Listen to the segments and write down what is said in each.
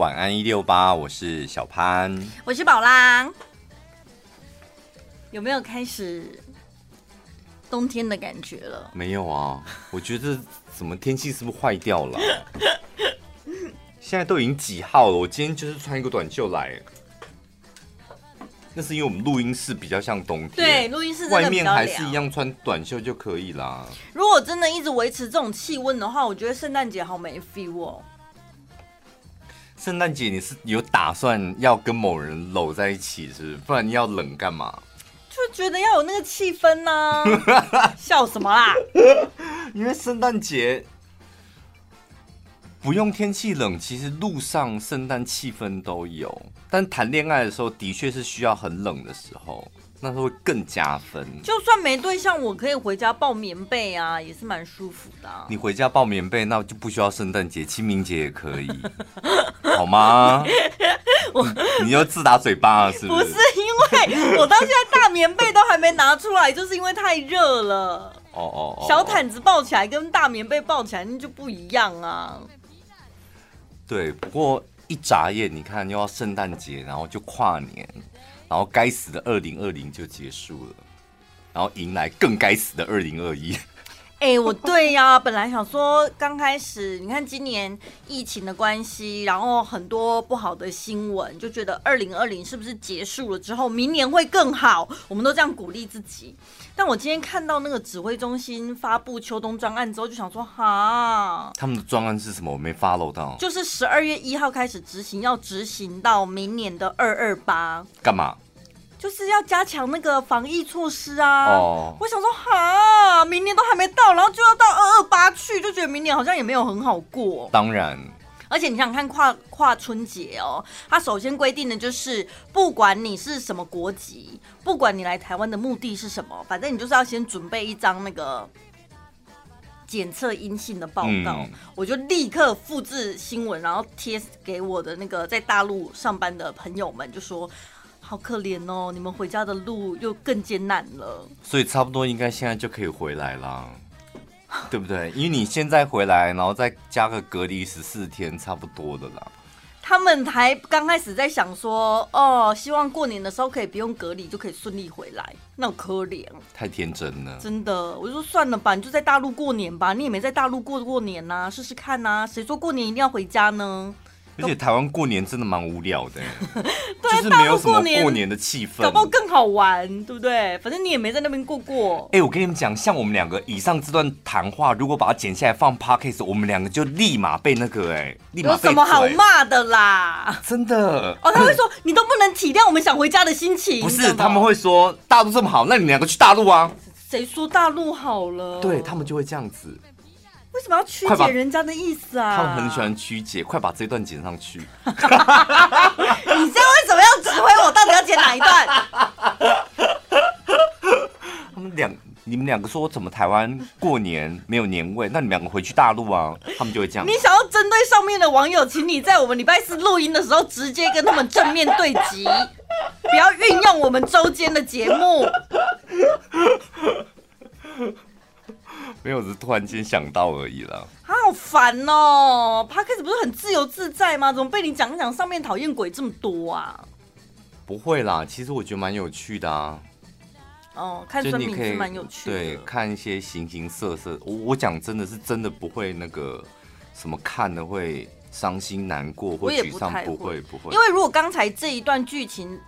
晚安一六八，我是小潘，我是宝拉。有没有开始冬天的感觉了？没有啊，我觉得怎么天气是不是坏掉了？现在都已经几号了？我今天就是穿一个短袖来。那是因为我们录音室比较像冬天，对，录音室外面还是一样穿短袖就可以啦。如果真的一直维持这种气温的话，我觉得圣诞节好没 feel 哦。圣诞节你是有打算要跟某人搂在一起，是不是？不然你要冷干嘛？就觉得要有那个气氛呢、啊。笑什么啦？因为圣诞节。不用天气冷，其实路上圣诞气氛都有。但谈恋爱的时候，的确是需要很冷的时候，那时候会更加分。就算没对象，我可以回家抱棉被啊，也是蛮舒服的啊。你回家抱棉被，那就不需要圣诞节，清明节也可以，好吗？我你又自打嘴巴了，是不是？不是，因为我到现在大棉被都还没拿出来，就是因为太热了。哦哦哦，小毯子抱起来跟大棉被抱起来那就不一样啊。对，不过一眨眼，你看又要圣诞节，然后就跨年，然后该死的二零二零就结束了，然后迎来更该死的二零二一。哎、欸，我对呀、啊，本来想说刚开始，你看今年疫情的关系，然后很多不好的新闻，就觉得二零二零是不是结束了之后，明年会更好？我们都这样鼓励自己。但我今天看到那个指挥中心发布秋冬专案之后，就想说，哈，他们的专案是什么？我没 follow 到。就是十二月一号开始执行，要执行到明年的二二八。干嘛？就是要加强那个防疫措施啊！哦，我想说，哈，明年都还没到，然后就要到二二八去，就觉得明年好像也没有很好过。当然，而且你想看跨跨春节哦，它首先规定的就是，不管你是什么国籍，不管你来台湾的目的是什么，反正你就是要先准备一张那个检测阴性的报告。嗯，我就立刻复制新闻，然后贴给我的那个在大陆上班的朋友们，就说。好可怜哦，你们回家的路又更艰难了。所以差不多应该现在就可以回来啦，对不对？因为你现在回来，然后再加个隔离十四天，差不多的啦。他们还刚开始在想说，哦，希望过年的时候可以不用隔离，就可以顺利回来。那我可怜，太天真了。真的，我就说算了吧，你就在大陆过年吧，你也没在大陆过过年呐、啊，试试看呐、啊。谁说过年一定要回家呢？而且台湾过年真的蛮无聊的，就是没有什么过年的气氛，搞不好更好玩，对不对？反正你也没在那边过过。哎，我跟你们讲，像我们两个以上这段谈话，如果把它剪下来放 Podcast，我们两个就立马被那个哎，立马有什么好骂的啦？真的哦，他会说你都不能体谅我们想回家的心情。不是，他们会说大陆这么好，那你们两个去大陆啊？谁说大陆好了？对，他们就会这样子。为什么要曲解人家的意思啊？他们很喜欢曲解，快把这段剪上去。你现在为什么要指挥我？到底要剪哪一段？他们两，你们两个说怎么台湾过年没有年味？那你们两个回去大陆啊？他们就会这样。你想要针对上面的网友，请你在我们礼拜四录音的时候直接跟他们正面对击，不要运用我们周间的节目。没有，只是突然间想到而已啦。好烦哦！Podcast 不是很自由自在吗？怎么被你讲讲上面讨厌鬼这么多啊？不会啦，其实我觉得蛮有趣的啊。哦，看孙明是蛮有趣的。对，看一些形形色色。我我讲真的是真的不会那个什么看了会伤心难过或沮丧，不会不会。因为如果刚才这一段剧情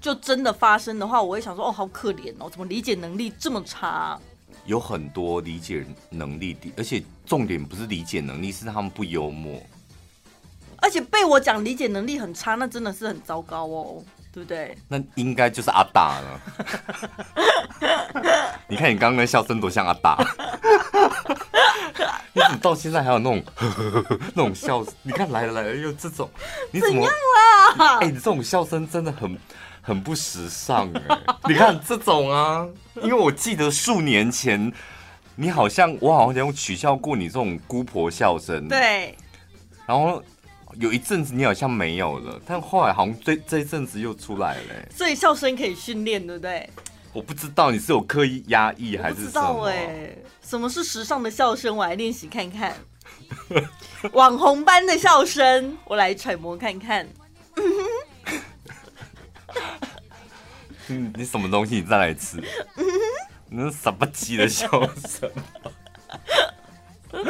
就真的发生的话，我会想说哦，好可怜哦，怎么理解能力这么差？有很多理解能力的，而且重点不是理解能力，是他们不幽默。而且被我讲理解能力很差，那真的是很糟糕哦，对不对？那应该就是阿大了。你看你刚刚的笑声多像阿大，你怎么到现在还有那种 那种笑声？你看来了来了又这种，你怎么怎样啦？哎、欸，你这种笑声真的很。很不时尚哎，你看这种啊，因为我记得数年前，你好像我好像有取笑过你这种姑婆笑声，对。然后有一阵子你好像没有了，但后来好像这这一阵子又出来了。所以笑声可以训练，对不对？我不知道你是有刻意压抑还是什么？哎，什么是时尚的笑声？我来练习看看。网红般的笑声，我来揣摩看看。嗯，你什么东西？你再来一次。那什么鸡的笑声？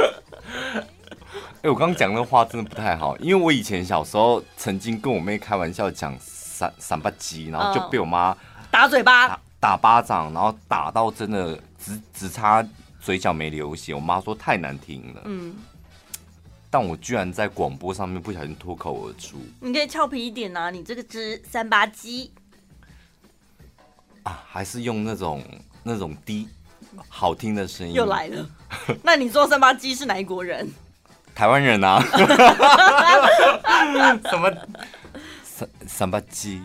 哎、欸，我刚刚讲那话真的不太好，因为我以前小时候曾经跟我妹开玩笑讲三三八鸡，然后就被我妈打嘴巴打，打巴掌，然后打到真的只只差嘴角没流血。我妈说太难听了。嗯，但我居然在广播上面不小心脱口而出。你可以俏皮一点啊，你这个只三八鸡啊，还是用那种。那种低好听的声音又来了。那你说三八鸡是哪一国人？台湾人啊。什么三三八鸡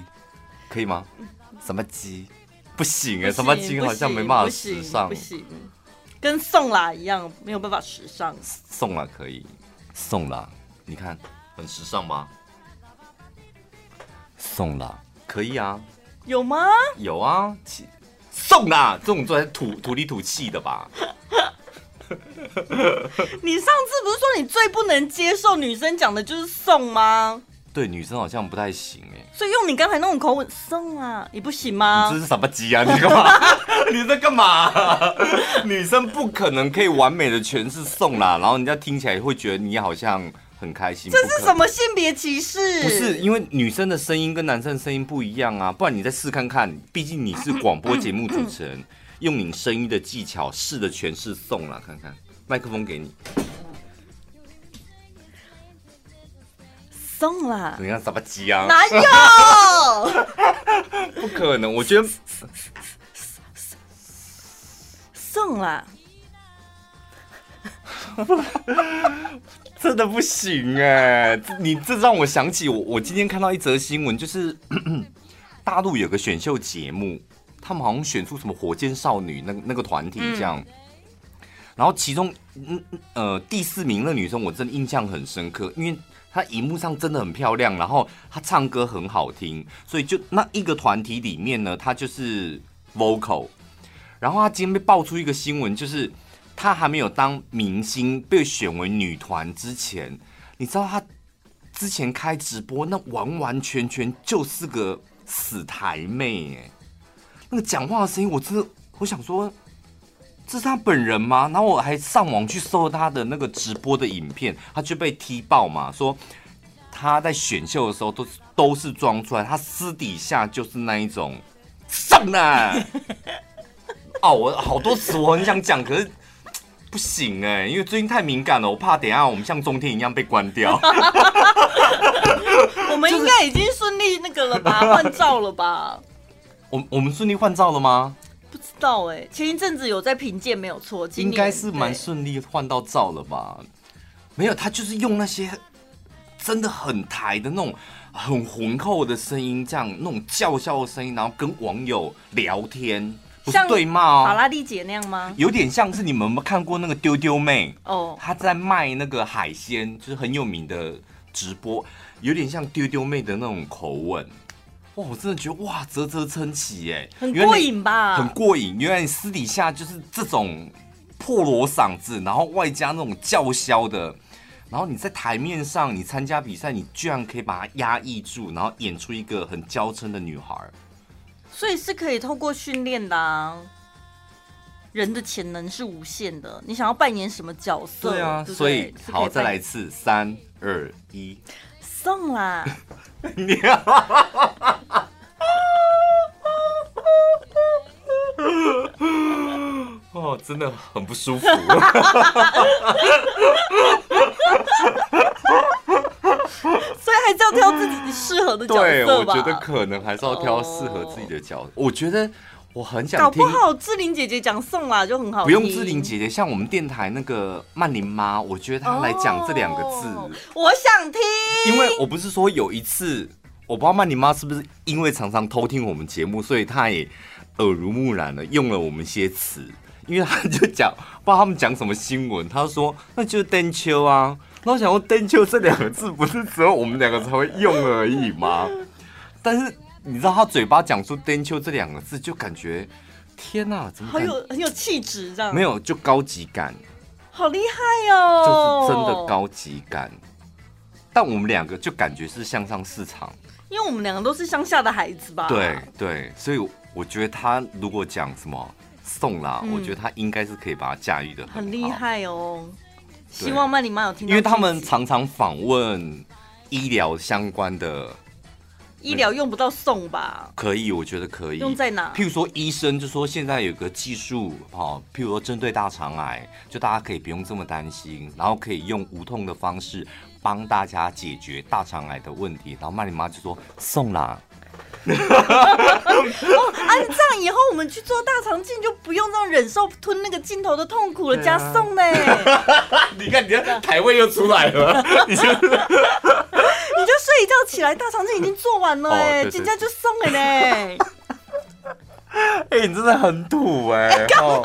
可以吗？三八鸡不行哎，三八鸡好像没办法时尚，不行，跟送啦一样没有办法时尚。送啦可以，送啦，你看很时尚吗？送啦可以啊。有吗？有啊。送啦，这种做土土里土气的吧？你上次不是说你最不能接受女生讲的就是送吗？对，女生好像不太行哎。所以用你刚才那种口吻送啊，你不行吗？你这是什么鸡啊？你干嘛？你在干嘛？女生不可能可以完美的诠释送啦，然后人家听起来会觉得你好像。很开心，这是什么性别歧视？不是，因为女生的声音跟男生的声音不一样啊，不然你再试看看。毕竟你是广播节目主持人，用你声音的技巧试着诠释送了，看看。麦克风给你，送了。你看什么鸡啊？哪有？不可能，我觉得送啦。真的不行哎！你这让我想起我，我今天看到一则新闻，就是 大陆有个选秀节目，他们好像选出什么火箭少女那那个团体这样，然后其中嗯呃第四名那女生我真的印象很深刻，因为她荧幕上真的很漂亮，然后她唱歌很好听，所以就那一个团体里面呢，她就是 vocal，然后她今天被爆出一个新闻，就是。她还没有当明星被选为女团之前，你知道她之前开直播那完完全全就是个死台妹哎，那个讲话的声音我真的我想说这是她本人吗？然后我还上网去搜她的那个直播的影片，她就被踢爆嘛，说她在选秀的时候都都是装出来，她私底下就是那一种上呢哦，我好多词我很想讲，可是。不行哎，因为最近太敏感了，我怕等一下我们像中天一样被关掉。我们应该已经顺利那个了吧，换照了吧？我我们顺利换照了吗？不知道哎，前一阵子有在评鉴，没有错，应该是蛮顺利换到照了吧？没有，他就是用那些真的很台的那种很浑厚的声音，这样那种叫嚣的声音，然后跟网友聊天。不是对骂哦，法拉利姐那样吗？有点像是你们有没有看过那个丢丢妹哦，她、oh. 在卖那个海鲜，就是很有名的直播，有点像丢丢妹的那种口吻。哇，我真的觉得哇，啧啧称奇哎，很过瘾吧？很过瘾，原来你私底下就是这种破锣嗓子，然后外加那种叫嚣的，然后你在台面上你参加比赛，你居然可以把它压抑住，然后演出一个很娇嗔的女孩。所以是可以透过训练的啊，人的潜能是无限的。你想要扮演什么角色？对啊，对对，所以好，再来一次，三二一，送啦！你啊！哦，真的很不舒服。还是要挑自己适合的角色吧。对，我觉得可能还是要挑适合自己的角色。Oh. 我觉得我很想听，搞不好志玲姐姐讲送啦就很好。不用志玲姐姐，像我们电台那个曼玲妈，我觉得她来讲这两个字，oh. 我想听。因为我不是说有一次，我不知道曼玲妈是不是因为常常偷听我们节目，所以她也耳濡目染了，用了我们一些词。因为她就讲，不知道他们讲什么新闻，她说那就是登秋啊。那我想说“登秋”这两个字不是只有我们两个才会用而已吗？但是你知道他嘴巴讲出“登秋”这两个字，就感觉天哪，怎么好有很有气质这样？没有，就高级感。好厉害哦，就是真的高级感。但我们两个就感觉是向上市场，因为我们两个都是乡下的孩子吧？对对，所以我觉得他如果讲什么送啦，嗯、我觉得他应该是可以把它驾驭的很厉害哦。希望曼妮妈有听到，因为他们常常访问医疗相关的。医疗用不到送吧？可以，我觉得可以。用在哪？譬如说，医生就说现在有个技术，哈，譬如说针对大肠癌，就大家可以不用这么担心，然后可以用无痛的方式帮大家解决大肠癌的问题。然后曼妮妈就说送啦。哦，啊，这样以后我们去做大肠镜就不用这样忍受吞那个镜头的痛苦了，加送呢？你看，你看，台位又出来了，你 就你就睡一觉起来，大肠镜已经做完了哎，人家就送了呢。哎，你真的很土哎！干嘛？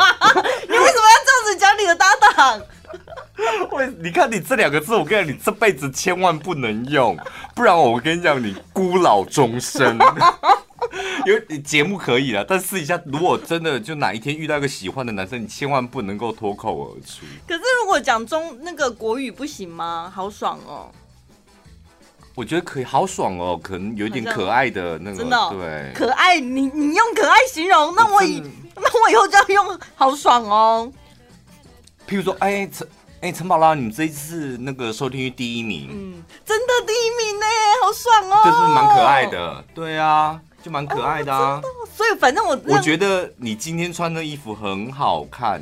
你为什么要这样子讲你的搭档？喂，你看你这两个字，我跟你讲，你这辈子千万不能用，不然我跟你讲，你孤老终生。因为你节目可以了，但试一下如果真的就哪一天遇到一个喜欢的男生，你千万不能够脱口而出。可是如果讲中那个国语不行吗？好爽哦！我觉得可以，好爽哦，可能有点可爱的那个，真的哦、对，可爱。你你用可爱形容，那我以 那我以后就要用好爽哦。譬如说，哎陈哎陈宝拉，你们这一次那个收听率第一名，嗯，真的第一名呢，好爽哦，就是蛮可爱的，对啊，就蛮可爱的啊。哦、所以反正我我觉得你今天穿的衣服很好看，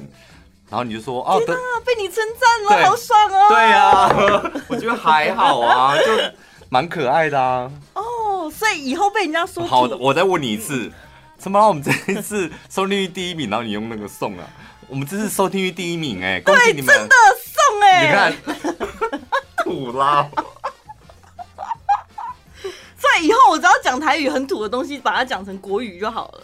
然后你就说哦，天啊，被你称赞了，好爽哦。对啊，我觉得还好啊，就。蛮可爱的啊！哦，所以以后被人家说好的，我再问你一次，怎么了？我们这一次收听率第一名，然后你用那个送啊？我们这是收听率第一名哎，恭喜你们！真的送哎！你看，土啦！所以以后我只要讲台语很土的东西，把它讲成国语就好了。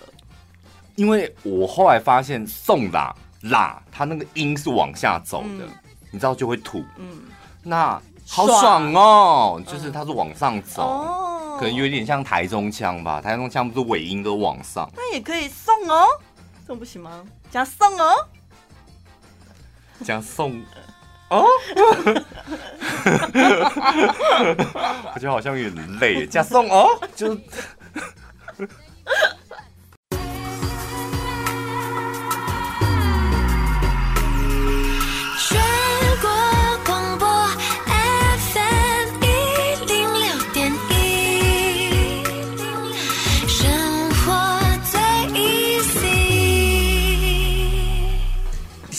因为我后来发现送啦啦，它那个音是往下走的，嗯、你知道就会土。嗯，那。好爽哦！就是它是往上走，嗯、可能有点像台中腔吧。台中腔不是尾音都往上，那也可以送哦，送不行吗？加送哦，加送 哦，我觉得好像有点累，加送哦，就。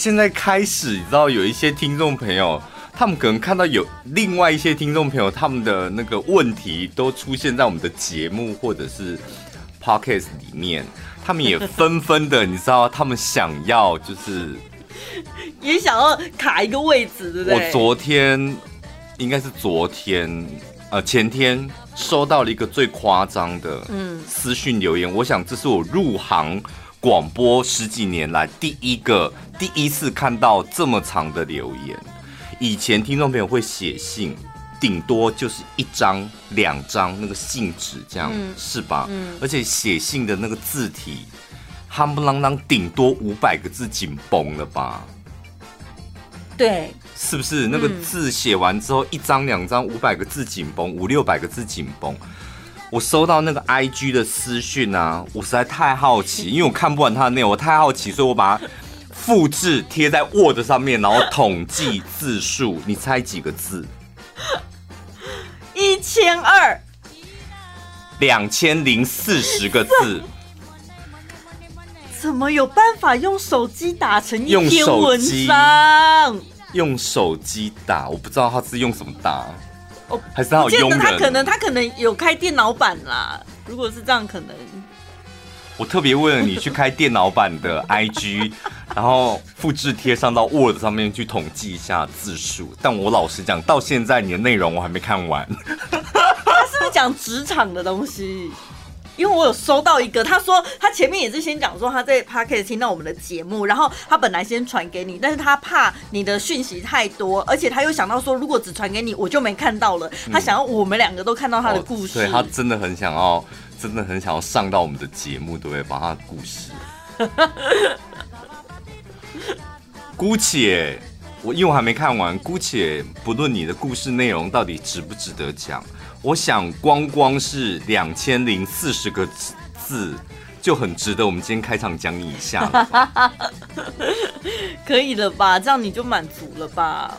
现在开始，你知道有一些听众朋友，他们可能看到有另外一些听众朋友，他们的那个问题都出现在我们的节目或者是 podcast 里面，他们也纷纷的，你知道，他们想要就是也想要卡一个位置，对不对？我昨天应该是昨天呃前天收到了一个最夸张的嗯私讯留言，我想这是我入行。广播十几年来第一个第一次看到这么长的留言，以前听众朋友会写信，顶多就是一张两张那个信纸这样，嗯、是吧？嗯、而且写信的那个字体，夯不啷当，顶多五百个字紧绷了吧？对，是不是？那个字写完之后，一张两张五百个字紧绷，五六百个字紧绷。我收到那个 IG 的私讯啊，我实在太好奇，因为我看不完他的内容，我太好奇，所以我把它复制贴在 Word 上面，然后统计字数，你猜几个字？一千二，两千零四十个字。怎么有办法用手机打成一篇文章？用手机打，我不知道他是用什么打。还是他有佣人，他可能他可能有开电脑版啦。如果是这样，可能我特别为了你去开电脑版的 IG，然后复制贴上到 Word 上面去统计一下字数。但我老实讲，到现在你的内容我还没看完。他是不是讲职场的东西？因为我有收到一个，他说他前面也是先讲说他在 Podcast 听到我们的节目，然后他本来先传给你，但是他怕你的讯息太多，而且他又想到说如果只传给你，我就没看到了。他想要我们两个都看到他的故事，对、嗯哦、他真的很想要，真的很想要上到我们的节目，对不对？把他的故事。姑且我因为我还没看完，姑且不论你的故事内容到底值不值得讲，我想光光是两千零四十个字就很值得我们今天开场讲你一下了。可以了吧？这样你就满足了吧？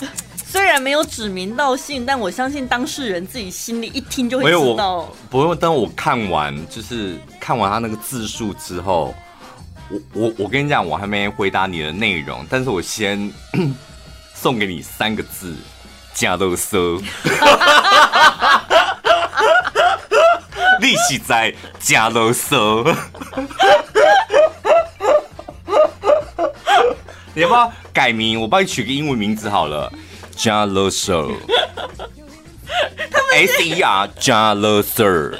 虽然没有指名道姓，但我相信当事人自己心里一听就会知道。不用，等我看完，就是看完他那个字数之后，我我我跟你讲，我还没回答你的内容，但是我先 送给你三个字：加乐色。利息在加乐色。你要不要改名？我帮你取个英文名字好了。加勒瑟，S E R 加勒瑟，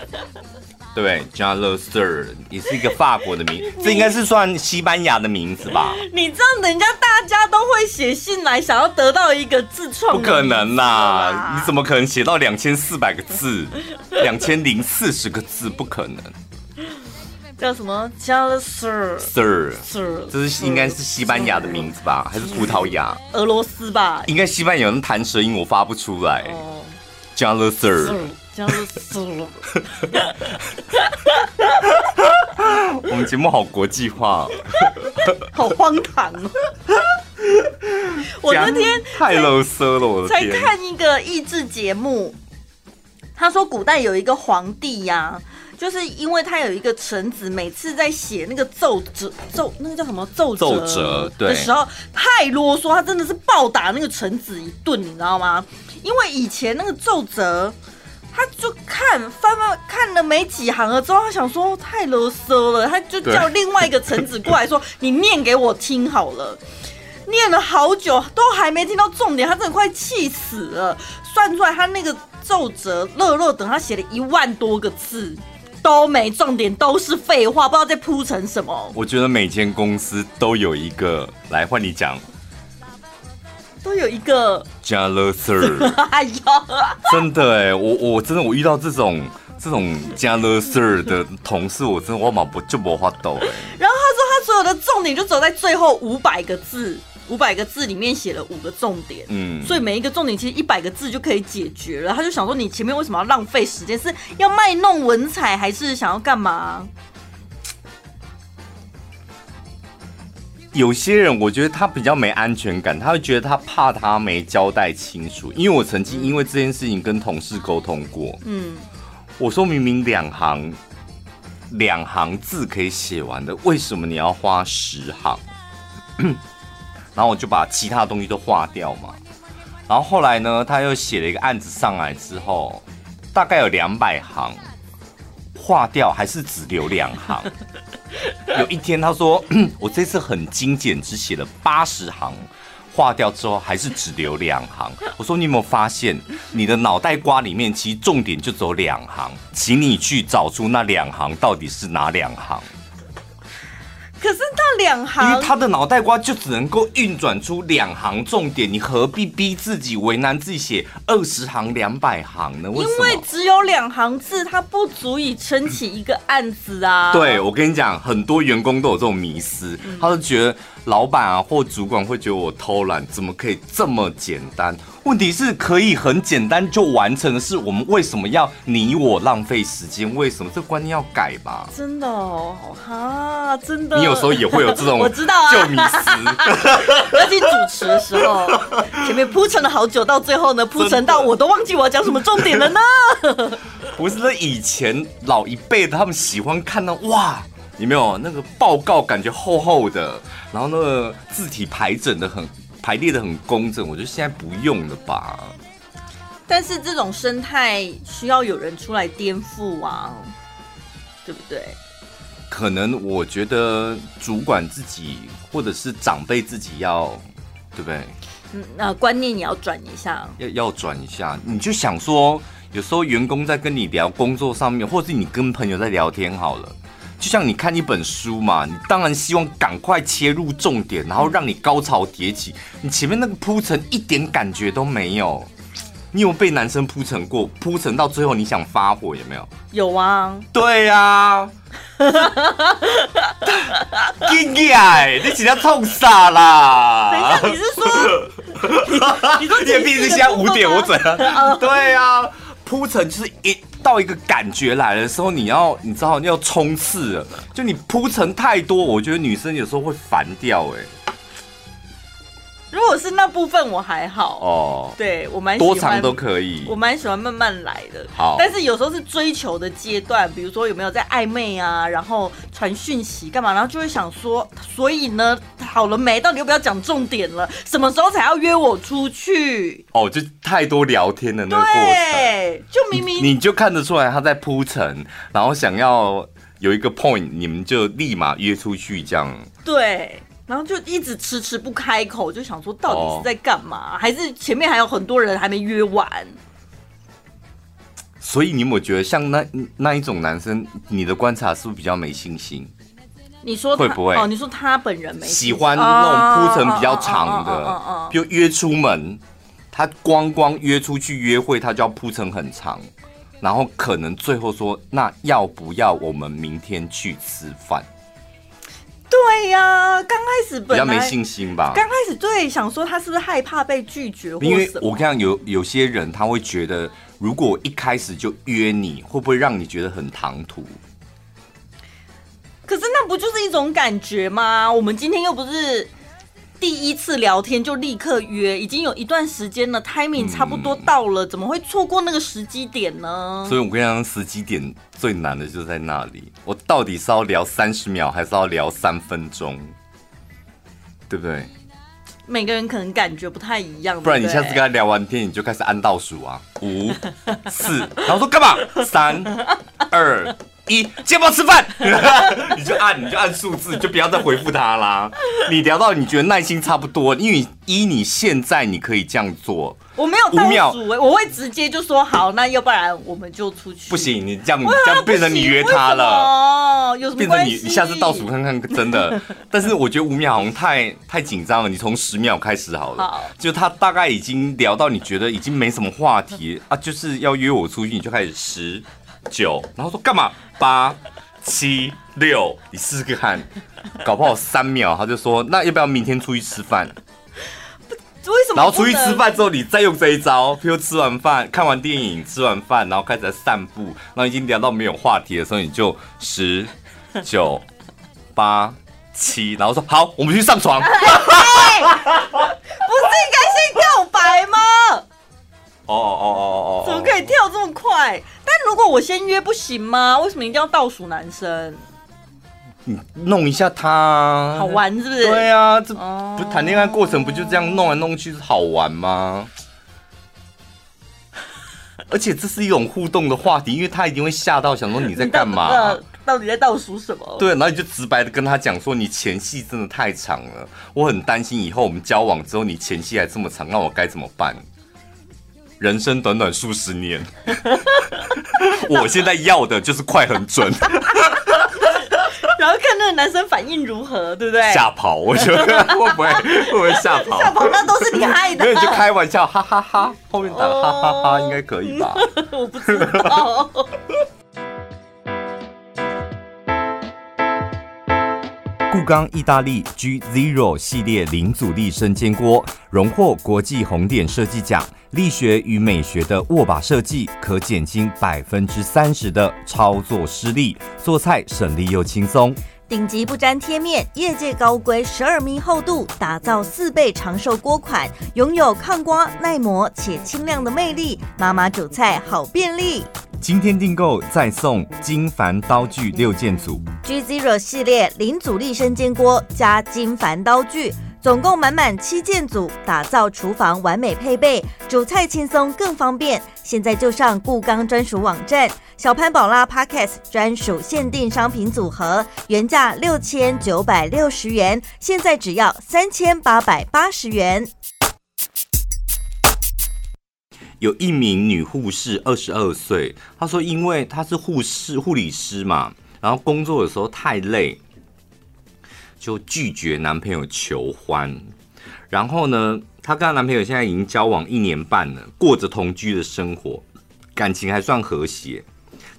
对，加勒瑟也是一个法国的名，这应该是算西班牙的名字吧？你这样，人家大家都会写信来，想要得到一个自创，不可能啦！你怎么可能写到两千四百个字，两千零四十个字？不可能。叫什么？加勒瑟，Sir，Sir，这是应该是西班牙的名字吧？还是葡萄牙？俄罗斯吧？应该西班牙人弹舌音，我发不出来。加勒瑟，加勒瑟。我们节目好国际化，好荒唐哦！我那天太勒瑟了，我！才看一个益智节目，他说古代有一个皇帝呀。就是因为他有一个臣子，每次在写那个奏折奏那个叫什么奏折的时候太啰嗦，他真的是暴打那个臣子一顿，你知道吗？因为以前那个奏折，他就看翻翻看了没几行了之后，他想说太啰嗦了，他就叫另外一个臣子过来说：“你念给我听好了。”念了好久都还没听到重点，他真的快气死了。算出来他那个奏折乐乐等他写了一万多个字。都没重点，都是废话，不知道在铺成什么。我觉得每间公司都有一个，来换你讲，都有一个加勒 Sir。哎呦，真的哎，我我真的我遇到这种这种加勒 Sir 的同事，我真的我马不就不发抖哎。然后他说他所有的重点就走在最后五百个字。五百个字里面写了五个重点，嗯，所以每一个重点其实一百个字就可以解决了。他就想说，你前面为什么要浪费时间？是要卖弄文采，还是想要干嘛？有些人我觉得他比较没安全感，他会觉得他怕他没交代清楚。因为我曾经因为这件事情跟同事沟通过，嗯，我说明明两行两行字可以写完的，为什么你要花十行？然后我就把其他东西都划掉嘛，然后后来呢，他又写了一个案子上来之后，大概有两百行，划掉还是只留两行。有一天他说，我这次很精简，只写了八十行，划掉之后还是只留两行。我说你有没有发现，你的脑袋瓜里面其实重点就走两行，请你去找出那两行到底是哪两行。可是那两行，因为他的脑袋瓜就只能够运转出两行重点，你何必逼自己为难自己写二十行两百行呢？为？因为只有两行字，它不足以撑起一个案子啊。对，我跟你讲，很多员工都有这种迷思，他就觉得老板啊或主管会觉得我偷懒，怎么可以这么简单？问题是可以很简单就完成的事，我们为什么要你我浪费时间？为什么这观念要改吧？真的哦，哈，真的。你有时候也会有这种，我知道啊，就迷思。尤其主持的时候，前面铺陈了好久，到最后呢，铺陈到我都忘记我要讲什么重点了呢。不是，那以前老一辈的他们喜欢看到哇，有没有那个报告感觉厚厚的，然后那个字体排整的很。排列的很工整，我觉得现在不用了吧。但是这种生态需要有人出来颠覆啊，对不对？可能我觉得主管自己或者是长辈自己要，对不对？嗯，那观念也要转一下，要要转一下。你就想说，有时候员工在跟你聊工作上面，或者是你跟朋友在聊天好了。就像你看一本书嘛，你当然希望赶快切入重点，然后让你高潮迭起。你前面那个铺陈一点感觉都没有。你有被男生铺陈过？铺陈到最后你想发火有没有？有啊。对呀、啊。你今天痛傻啦！等一下，你是说 你，你说因为毕竟现在五点，我怎样？对啊，铺陈就是一到一个感觉来的时候，你要你知道你要冲刺了，就你铺陈太多，我觉得女生有时候会烦掉哎。如果是那部分我还好哦，对我蛮喜欢多长都可以，我蛮喜欢慢慢来的。好，但是有时候是追求的阶段，比如说有没有在暧昧啊，然后传讯息干嘛，然后就会想说，所以呢，好了没？到底要不要讲重点了？什么时候才要约我出去？哦，就太多聊天的那个过程，就明明你，你就看得出来他在铺陈，然后想要有一个 point，你们就立马约出去这样。对。然后就一直迟迟不开口，就想说到底是在干嘛？哦、还是前面还有很多人还没约完？所以你有没有觉得像那那一种男生，你的观察是不是比较没信心？你说会不会？哦，你说他本人没喜欢那种铺陈比较长的，就约出门，他光光约出去约会，他就要铺陈很长，然后可能最后说，那要不要我们明天去吃饭？对呀、啊，刚开始本来比较没信心吧。刚开始对，想说他是不是害怕被拒绝？因为我看有有些人他会觉得，如果一开始就约你，会不会让你觉得很唐突？可是那不就是一种感觉吗？我们今天又不是。第一次聊天就立刻约，已经有一段时间了，timing 差不多到了，嗯、怎么会错过那个时机点呢？所以我跟你讲，时机点最难的就在那里。我到底是要聊三十秒，还是要聊三分钟？对不对？每个人可能感觉不太一样。不然你下次跟他聊完天，你就开始按倒数啊，五、四，然后说干嘛？三、二。一，要不要吃饭？你就按，你就按数字，就不要再回复他啦。你聊到你觉得耐心差不多，因为依你现在你可以这样做。我没有倒数，我会直接就说好，那要不然我们就出去。不行，你这样这样变成你约他了。哦，有什么变成你，你下次倒数看看，真的。但是我觉得五秒好像太太紧张了，你从十秒开始好了。好，就他大概已经聊到你觉得已经没什么话题啊，就是要约我出去，你就开始十。九，然后说干嘛？八、七、六，你试试看，搞不好三秒，他就说那要不要明天出去吃饭？为什么？然后出去吃饭之后，你再用这一招，譬如吃完饭、看完电影、吃完饭，然后开始在散步，然后已经聊到没有话题的时候，你就十、九、八、七，然后说好，我们去上床。不是应该先告白吗？哦哦哦哦哦！怎么可以跳这么快？但如果我先约不行吗？为什么一定要倒数男生？你弄一下他，好玩是不是？对啊，这不谈恋爱过程不就这样弄来弄去是好玩吗？而且这是一种互动的话题，因为他一定会吓到，想说你在干嘛？到，到底在倒数什么？对，然后你就直白的跟他讲说，你前戏真的太长了，我很担心以后我们交往之后你前戏还这么长，那我该怎么办？人生短短数十年，我现在要的就是快很准，然后看那个男生反应如何，对不对？吓跑，我觉得 会不会会不会吓跑？吓跑那都是你害的，没有你就开玩笑，哈哈哈，哈，后面打哈哈哈，哈，应该可以吧？我不知道。固冈意大利 G Zero 系列零阻力生煎锅，荣获国际红点设计奖，力学与美学的握把设计，可减轻百分之三十的操作施力，做菜省力又轻松。顶级不粘贴面，业界高规十二米厚度，打造四倍长寿锅款，拥有抗刮耐磨且轻量的魅力，妈妈煮菜好便利。今天订购再送金凡刀具六件组，G Zero 系列零阻力生煎锅加金凡刀具，总共满满七件组，打造厨房完美配备，煮菜轻松更方便。现在就上固钢专属网站，小潘宝拉 Podcast 专属限定商品组合，原价六千九百六十元，现在只要三千八百八十元。有一名女护士，二十二岁，她说，因为她是护士、护理师嘛，然后工作的时候太累，就拒绝男朋友求欢。然后呢，她跟她男朋友现在已经交往一年半了，过着同居的生活，感情还算和谐。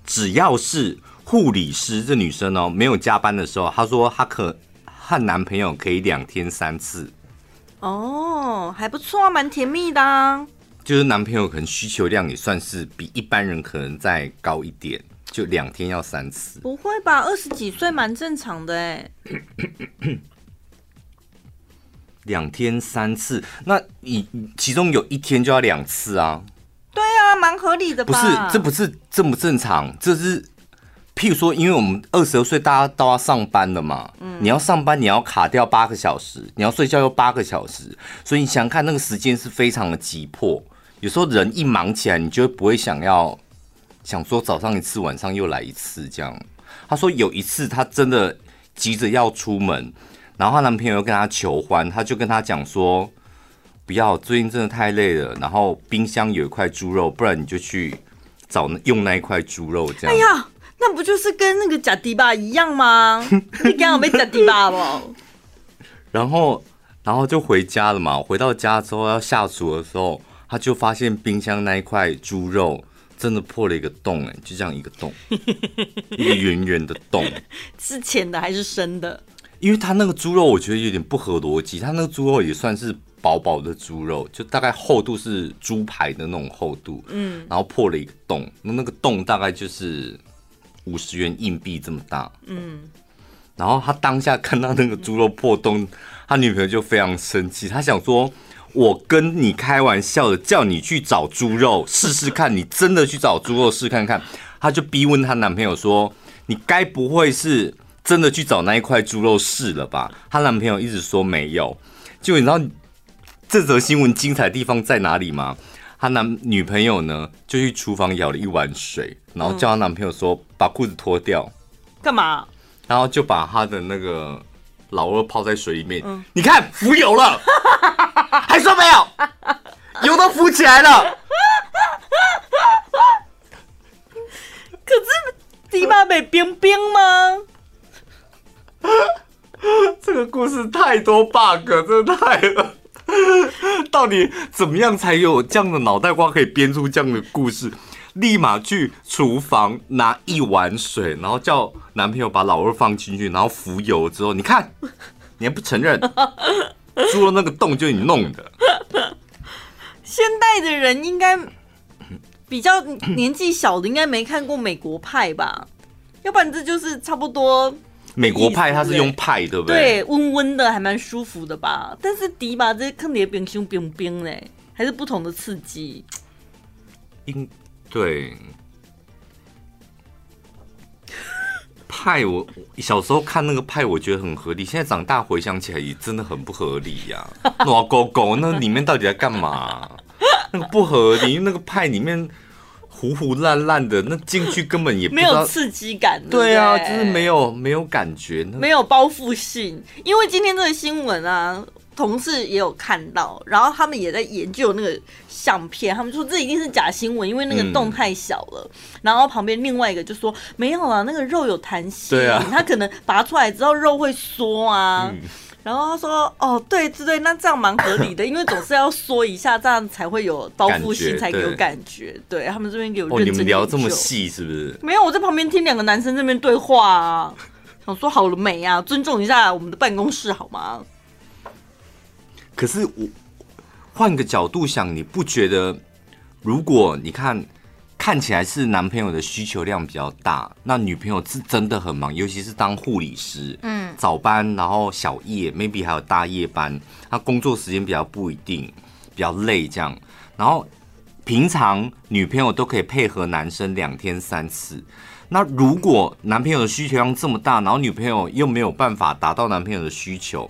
只要是护理师这女生哦，没有加班的时候，她说她可和男朋友可以两天三次。哦，还不错，蛮甜蜜的啊。就是男朋友可能需求量也算是比一般人可能再高一点，就两天要三次。不会吧？二十几岁蛮正常的哎。两天三次，那你其中有一天就要两次啊？对啊，蛮合理的吧？不是，这不是正不正常？这是譬如说，因为我们二十二岁，大家都要上班了嘛。嗯，你要上班，你要卡掉八个小时，你要睡觉又八个小时，所以你想看那个时间是非常的急迫。有时候人一忙起来，你就不会想要想说早上一次，晚上又来一次这样。她说有一次，她真的急着要出门。然后她男朋友又跟她求欢，她就跟她讲说：“不要，最近真的太累了。然后冰箱有一块猪肉，不然你就去找用那一块猪肉。”这样。哎呀，那不就是跟那个假迪吧一样吗？你刚好被假迪吧不？然后，然后就回家了嘛。回到家之后要下厨的时候，她就发现冰箱那一块猪肉真的破了一个洞，哎，就这样一个洞，一个圆圆的洞。是浅的还是深的？因为他那个猪肉，我觉得有点不合逻辑。他那个猪肉也算是薄薄的猪肉，就大概厚度是猪排的那种厚度。嗯，然后破了一个洞，那那个洞大概就是五十元硬币这么大。嗯，然后他当下看到那个猪肉破洞，他女朋友就非常生气，他想说：“我跟你开玩笑的，叫你去找猪肉试试看，你真的去找猪肉试看看。”她就逼问她男朋友说：“你该不会是？”真的去找那一块猪肉试了吧？她男朋友一直说没有。就你知道这则新闻精彩的地方在哪里吗？她男女朋友呢就去厨房舀了一碗水，然后叫她男朋友说把裤子脱掉，干嘛？然后就把她的那个老二泡在水里面。嗯、你看浮油了，还说没有？油都浮起来了。可是迪马被冰冰吗？这个故事太多 bug，真的太了。到底怎么样才有这样的脑袋瓜可以编出这样的故事？立马去厨房拿一碗水，然后叫男朋友把老二放进去，然后浮油之后，你看，你还不承认？猪肉那个洞就是你弄的。现代的人应该比较年纪小的，应该没看过美国派吧？要不然这就是差不多。美国派它是用派，对不对？对，温温的，还蛮舒服的吧。但是迪吧，这坑爹冰冰冰冰嘞，还是不同的刺激。应对派，我小时候看那个派，我觉得很合理。现在长大回想起来，也真的很不合理呀、啊。暖狗狗那里面到底在干嘛？那个不合理，因为那个派里面。糊糊烂烂的，那进去根本也不没有刺激感。对啊，就是没有没有感觉，没有包覆性。因为今天这个新闻啊，同事也有看到，然后他们也在研究那个相片，他们说这一定是假新闻，因为那个洞太小了。嗯、然后旁边另外一个就说没有啊，那个肉有弹性，对啊，他可能拔出来之后肉会缩啊。嗯然后他说：“哦，对对对，那这样蛮合理的，因为总是要缩一下，这样才会有包覆性，才有感觉。对”对他们这边有认真、哦、你们聊这么细是不是？没有，我在旁边听两个男生这边对话啊，想说好了没啊？尊重一下我们的办公室好吗？可是我换个角度想，你不觉得？如果你看。看起来是男朋友的需求量比较大，那女朋友是真的很忙，尤其是当护理师，嗯，早班然后小夜，maybe 还有大夜班，她工作时间比较不一定，比较累这样。然后平常女朋友都可以配合男生两天三次，那如果男朋友的需求量这么大，然后女朋友又没有办法达到男朋友的需求。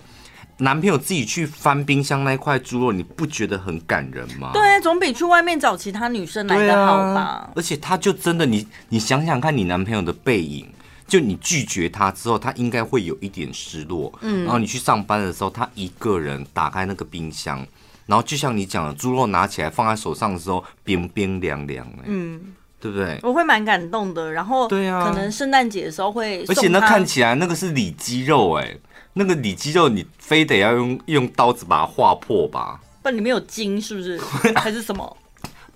男朋友自己去翻冰箱那块猪肉，你不觉得很感人吗？对，总比去外面找其他女生来的好吧。啊、而且他就真的，你你想想看，你男朋友的背影，就你拒绝他之后，他应该会有一点失落。嗯，然后你去上班的时候，他一个人打开那个冰箱，然后就像你讲的，猪肉拿起来放在手上的时候，冰冰凉凉，嗯，对不对？我会蛮感动的。然后，对啊，可能圣诞节的时候会，而且那看起来那个是里脊肉，哎。那个里脊肉，你非得要用用刀子把它划破吧？不，里面有筋是不是？还是什么？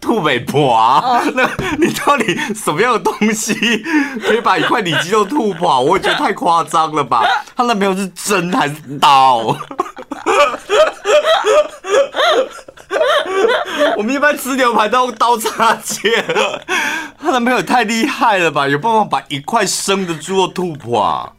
吐尾婆啊？那你到底什么样的东西可以把一块里脊肉吐跑？我觉得太夸张了吧？他男朋友是针还是刀？我们一般吃牛排都用刀叉切，他男朋友太厉害了吧？有办法把一块生的猪肉吐跑？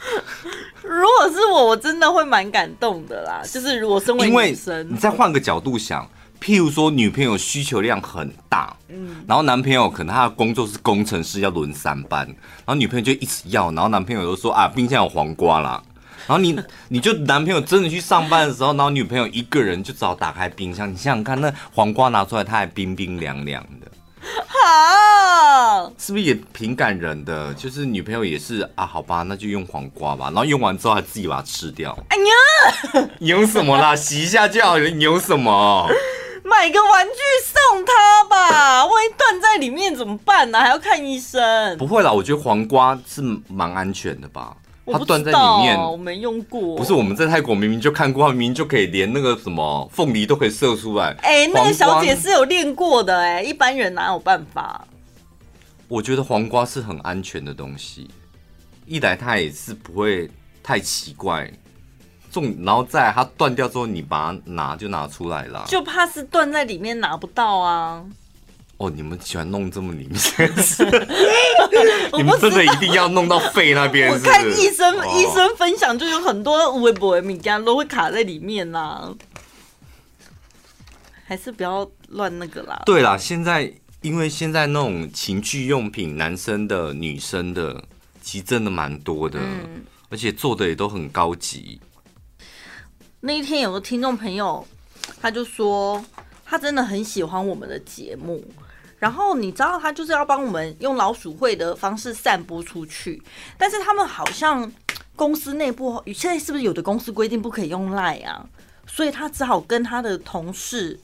如果是我，我真的会蛮感动的啦。就是如果身为女生，你再换个角度想，譬如说女朋友需求量很大，嗯，然后男朋友可能他的工作是工程师，要轮三班，然后女朋友就一直要，然后男朋友都说啊，冰箱有黄瓜啦，然后你 你就男朋友真的去上班的时候，然后女朋友一个人就只好打开冰箱，你想想看，那黄瓜拿出来，它还冰冰凉凉的。好，是不是也挺感人的？就是女朋友也是啊，好吧，那就用黄瓜吧。然后用完之后还自己把它吃掉。哎呀，你用什么啦？洗一下就好了。你用什么？买个玩具送他吧，万一断在里面怎么办呢？还要看医生。不会啦，我觉得黄瓜是蛮安全的吧。它断在里面，我没用过。不是我们在泰国明明就看过，明明就可以连那个什么凤梨都可以射出来。哎、欸，那个小姐是有练过的哎、欸，一般人哪有办法？我觉得黄瓜是很安全的东西，一来它也是不会太奇怪，重然后再它断掉之后，你把它拿就拿出来了，就怕是断在里面拿不到啊。哦，你们喜欢弄这么里面？你们真的一定要弄到肺那边？我看医生，哦、医生分享就有很多微博的米家都会卡在里面啦、啊，还是不要乱那个啦。对啦，现在因为现在那种情趣用品，男生的、女生的，其实真的蛮多的，嗯、而且做的也都很高级。那一天有个听众朋友，他就说他真的很喜欢我们的节目。然后你知道他就是要帮我们用老鼠会的方式散播出去，但是他们好像公司内部现在是不是有的公司规定不可以用 Line 啊？所以他只好跟他的同事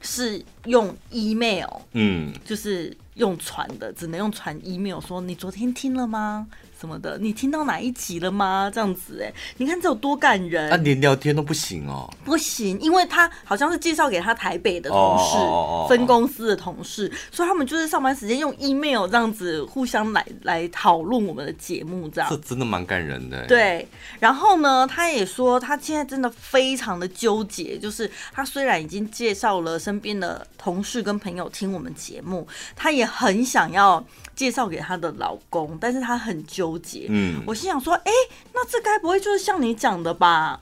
是用 email，嗯，就是用传的，只能用传 email 说你昨天听了吗？什么的，你听到哪一集了吗？这样子，哎，你看这有多感人。那、啊、连聊天都不行哦？不行，因为他好像是介绍给他台北的同事，分公司的同事，所以他们就是上班时间用 email 这样子互相来来讨论我们的节目，这样。这真的蛮感人的。对，然后呢，他也说他现在真的非常的纠结，就是他虽然已经介绍了身边的同事跟朋友听我们节目，他也很想要介绍给他的老公，但是他很纠。嗯，我心想说，哎、欸，那这该不会就是像你讲的吧？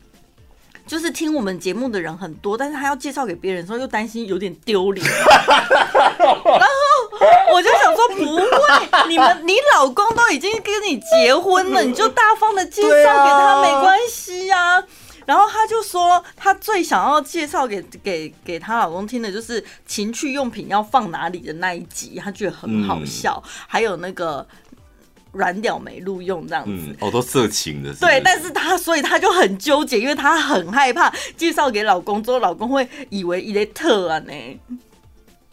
就是听我们节目的人很多，但是他要介绍给别人的时候，又担心有点丢脸。然后我就想说，不会，你们你老公都已经跟你结婚了，你就大方的介绍给他，没关系呀、啊。然后他就说，他最想要介绍给给给他老公听的就是情趣用品要放哪里的那一集，他觉得很好笑。嗯、还有那个。软屌没录用这样子，嗯，哦，都色情的是是，对，但是他所以他就很纠结，因为他很害怕介绍给老公之后，老公会以为一类特啊呢。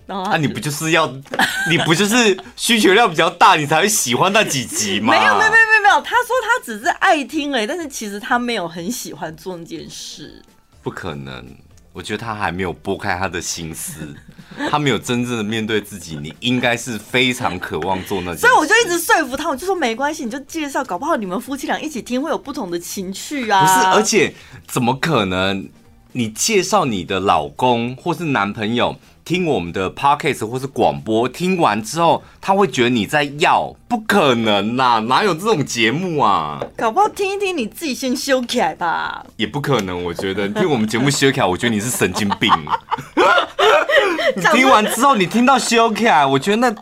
然后啊，你不就是要，你不就是需求量比较大，你才会喜欢那几集吗？没有，没有，没有，没有，他说他只是爱听哎，但是其实他没有很喜欢做那件事。不可能。我觉得他还没有拨开他的心思，他没有真正的面对自己。你应该是非常渴望做那件事，所以我就一直说服他，我就说没关系，你就介绍，搞不好你们夫妻俩一起听会有不同的情趣啊。不是，而且怎么可能？你介绍你的老公或是男朋友。听我们的 podcast 或是广播，听完之后他会觉得你在要，不可能啦，哪有这种节目啊？搞不好听一听你自己先修起来吧。也不可能，我觉得听我们节目修起来，我觉得你是神经病。你听完之后，你听到修起来，我觉得那。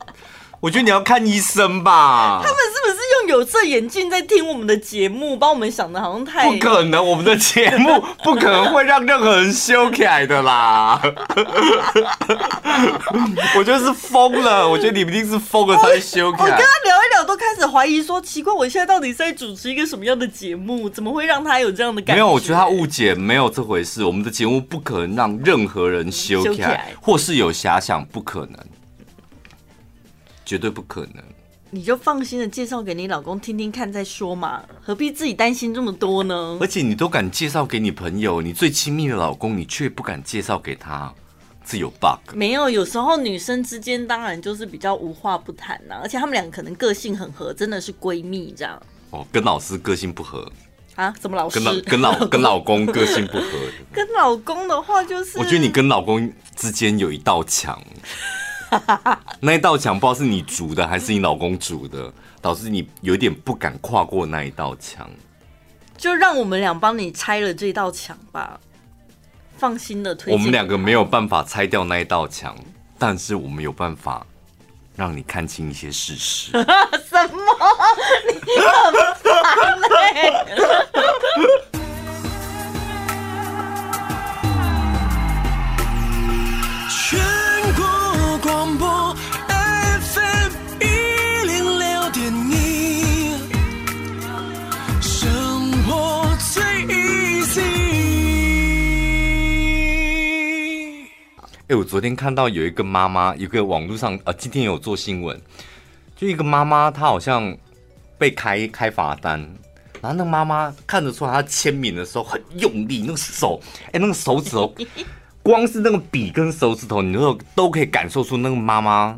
我觉得你要看医生吧。他们是不是用有色眼镜在听我们的节目，把我们想的好像太……不可能，我们的节目 不可能会让任何人修起来的啦。我觉得是疯了，我觉得你一定是疯了才修起来。我跟他聊一聊，都开始怀疑说，奇怪，我现在到底是在主持一个什么样的节目？怎么会让他有这样的感觉？没有，我觉得他误解，没有这回事。我们的节目不可能让任何人修起来，或是有遐想，不可能。绝对不可能，你就放心的介绍给你老公听听看再说嘛，何必自己担心这么多呢？而且你都敢介绍给你朋友，你最亲密的老公，你却不敢介绍给他，这有 bug。没有，有时候女生之间当然就是比较无话不谈呐、啊，而且她们俩可能个性很合，真的是闺蜜这样。哦，跟老师个性不合啊？怎么老师？跟老跟老 跟老公个性不合？跟老公的话就是，我觉得你跟老公之间有一道墙，那一道墙不知道是你筑的还是你老公筑的，导致你有点不敢跨过那一道墙。就让我们俩帮你拆了这道墙吧，放心的推。我们两个没有办法拆掉那一道墙，但是我们有办法让你看清一些事实。什么？你很烦欸！我昨天看到有一个妈妈，有个网络上呃，今天有做新闻，就一个妈妈，她好像被开开罚单，然后那个妈妈看得出来，她签名的时候很用力，那个手，哎，那个手指头。光是那个笔跟手指头，你都都可以感受出那个妈妈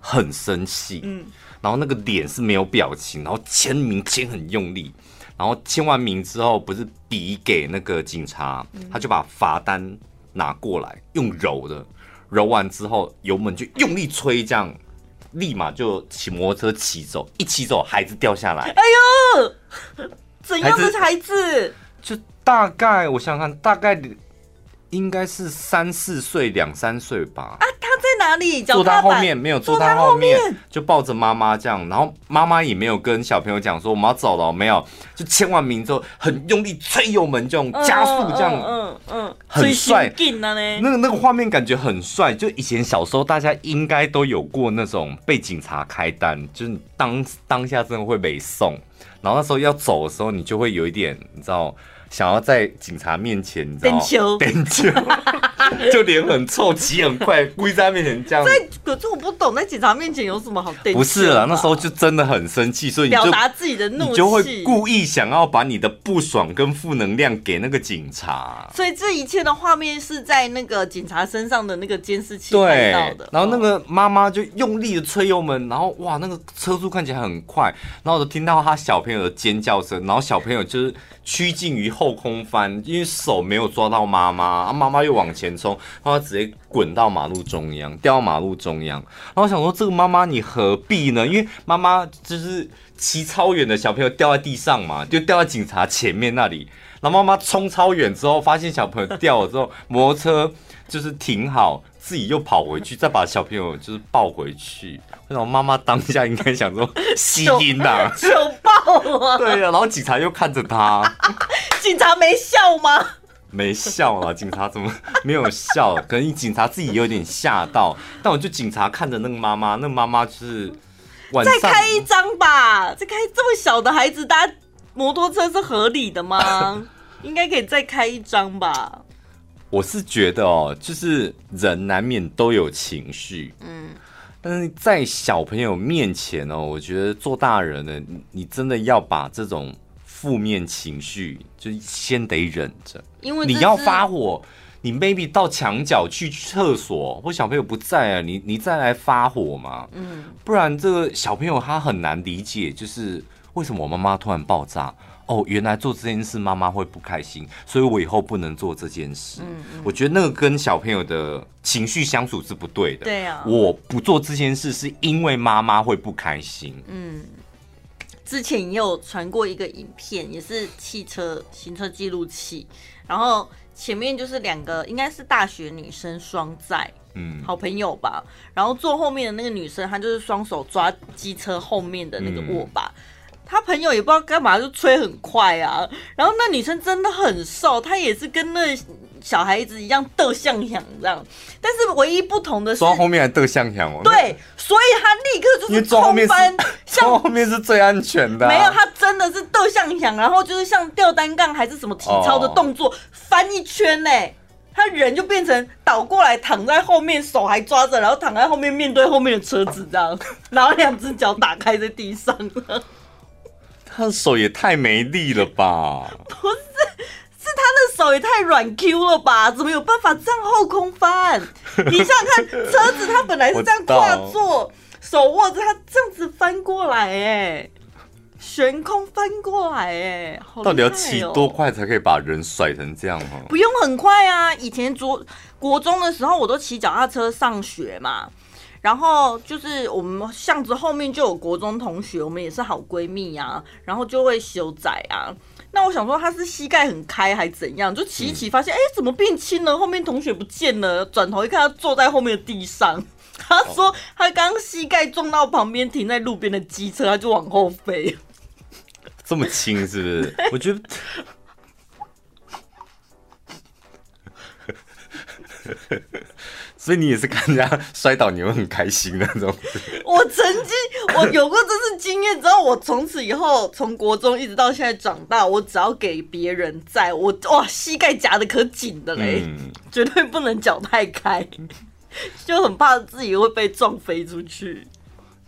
很生气，嗯，然后那个脸是没有表情，然后签名签很用力，然后签完名之后，不是笔给那个警察，他就把罚单拿过来，用揉的，揉完之后油门就用力吹，这样立马就骑摩托车骑走，一骑走孩子掉下来，哎呦，怎样的孩子？就大概我想想看，大概。应该是三四岁，两三岁吧。啊，他在哪里？坐他后面，没有坐他后面，就抱着妈妈这样。然后妈妈也没有跟小朋友讲说我们要走了，没有，就签完名之后很用力催油门，这种加速这样，嗯嗯，嗯，很帅。那个那个画面感觉很帅。就以前小时候大家应该都有过那种被警察开单，就是当当下真的会被送，然后那时候要走的时候，你就会有一点，你知道。想要在警察面前，你知道吗？就脸很臭，骑很快，故意在他面前这样。在可是我不懂，在警察面前有什么好？不是了，那时候就真的很生气，所以表达自己的怒气，你就会故意想要把你的不爽跟负能量给那个警察。所以这一切的画面是在那个警察身上的那个监视器看到的。然后那个妈妈就用力的吹油门，然后哇，那个车速看起来很快，然后我就听到他小朋友的尖叫声，然后小朋友就是趋近于后空翻，因为手没有抓到妈妈，啊，妈妈又往前冲，然后直接滚到马路中央，掉到马路中央。然后想说，这个妈妈你何必呢？因为妈妈就是骑超远的小朋友掉在地上嘛，就掉在警察前面那里。然后妈妈冲超远之后，发现小朋友掉了之后，摩托车就是停好，自己又跑回去，再把小朋友就是抱回去。然后妈妈当下应该想说：吸音呐，手抱我。对呀，然后警察又看着他，警察没笑吗？没笑了，警察怎么没有笑？可能警察自己有点吓到。但我就警察看着那个妈妈，那个妈妈就是再开一张吧，再开这么小的孩子搭摩托车是合理的吗？应该可以再开一张吧。我是觉得哦，就是人难免都有情绪，嗯，但是在小朋友面前哦，我觉得做大人的你真的要把这种负面情绪就先得忍着，因为你要发火，你 maybe 到墙角去厕所，或小朋友不在啊，你你再来发火嘛，嗯，不然这个小朋友他很难理解，就是为什么我妈妈突然爆炸。哦，原来做这件事妈妈会不开心，所以我以后不能做这件事。嗯嗯，我觉得那个跟小朋友的情绪相处是不对的。对啊，我不做这件事是因为妈妈会不开心。嗯，之前也有传过一个影片，也是汽车行车记录器，然后前面就是两个应该是大学女生双载，嗯，好朋友吧。然后坐后面的那个女生，她就是双手抓机车后面的那个握把。嗯他朋友也不知道干嘛，就吹很快啊。然后那女生真的很瘦，她也是跟那小孩子一样逗像响这样。但是唯一不同的是，坐后面还逗像响哦。对，所以他立刻就是冲翻，坐后面是最安全的啊。没有，他真的是逗像响，然后就是像吊单杠还是什么体操的动作，翻一圈嘞，他人就变成倒过来躺在后面，手还抓着，然后躺在后面面对后面的车子这样，然后两只脚打开在地上。他的手也太没力了吧！不是，是他的手也太软 Q 了吧？怎么有办法这样后空翻？你想想看，车子它本来是这样跨坐，手握着它这样子翻过来，哎，悬空翻过来，哎，到底要骑多快才可以把人甩成这样？不用很快啊，以前国国中的时候，我都骑脚踏车上学嘛。然后就是我们巷子后面就有国中同学，我们也是好闺蜜呀、啊。然后就会修仔啊。那我想说他是膝盖很开还怎样？就骑一骑发现，哎、嗯，怎么变轻了？后面同学不见了。转头一看，他坐在后面的地上。他说他刚刚膝盖撞到旁边停在路边的机车，他就往后飞。这么轻是不是？我觉得。所以你也是看人家摔倒，你会很开心的那种。我曾经我有过这次经验，之后我从此以后从国中一直到现在长大，我只要给别人在，我哇膝盖夹的可紧的嘞，嗯、绝对不能脚太开，就很怕自己会被撞飞出去。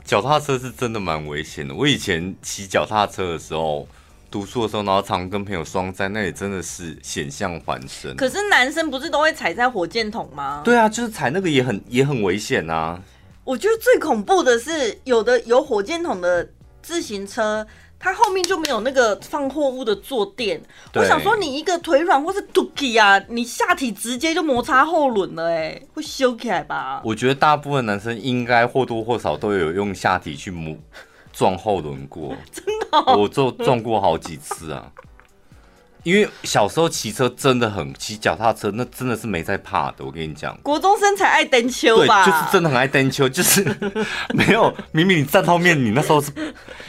脚踏车是真的蛮危险的，我以前骑脚踏车的时候。读书的时候，然后常跟朋友双载，那也真的是险象环生。可是男生不是都会踩在火箭筒吗？对啊，就是踩那个也很也很危险啊。我觉得最恐怖的是，有的有火箭筒的自行车，它后面就没有那个放货物的坐垫。我想说，你一个腿软或是 tuki 啊，你下体直接就摩擦后轮了，哎，会修起来吧？我觉得大部分男生应该或多或少都有用下体去磨。撞后轮过，真的、哦，我就撞过好几次啊。因为小时候骑车真的很骑脚踏车，那真的是没在怕的。我跟你讲，国中生才爱蹬秋吧？对，就是真的很爱蹬秋，就是没有明明你站后面，你那时候是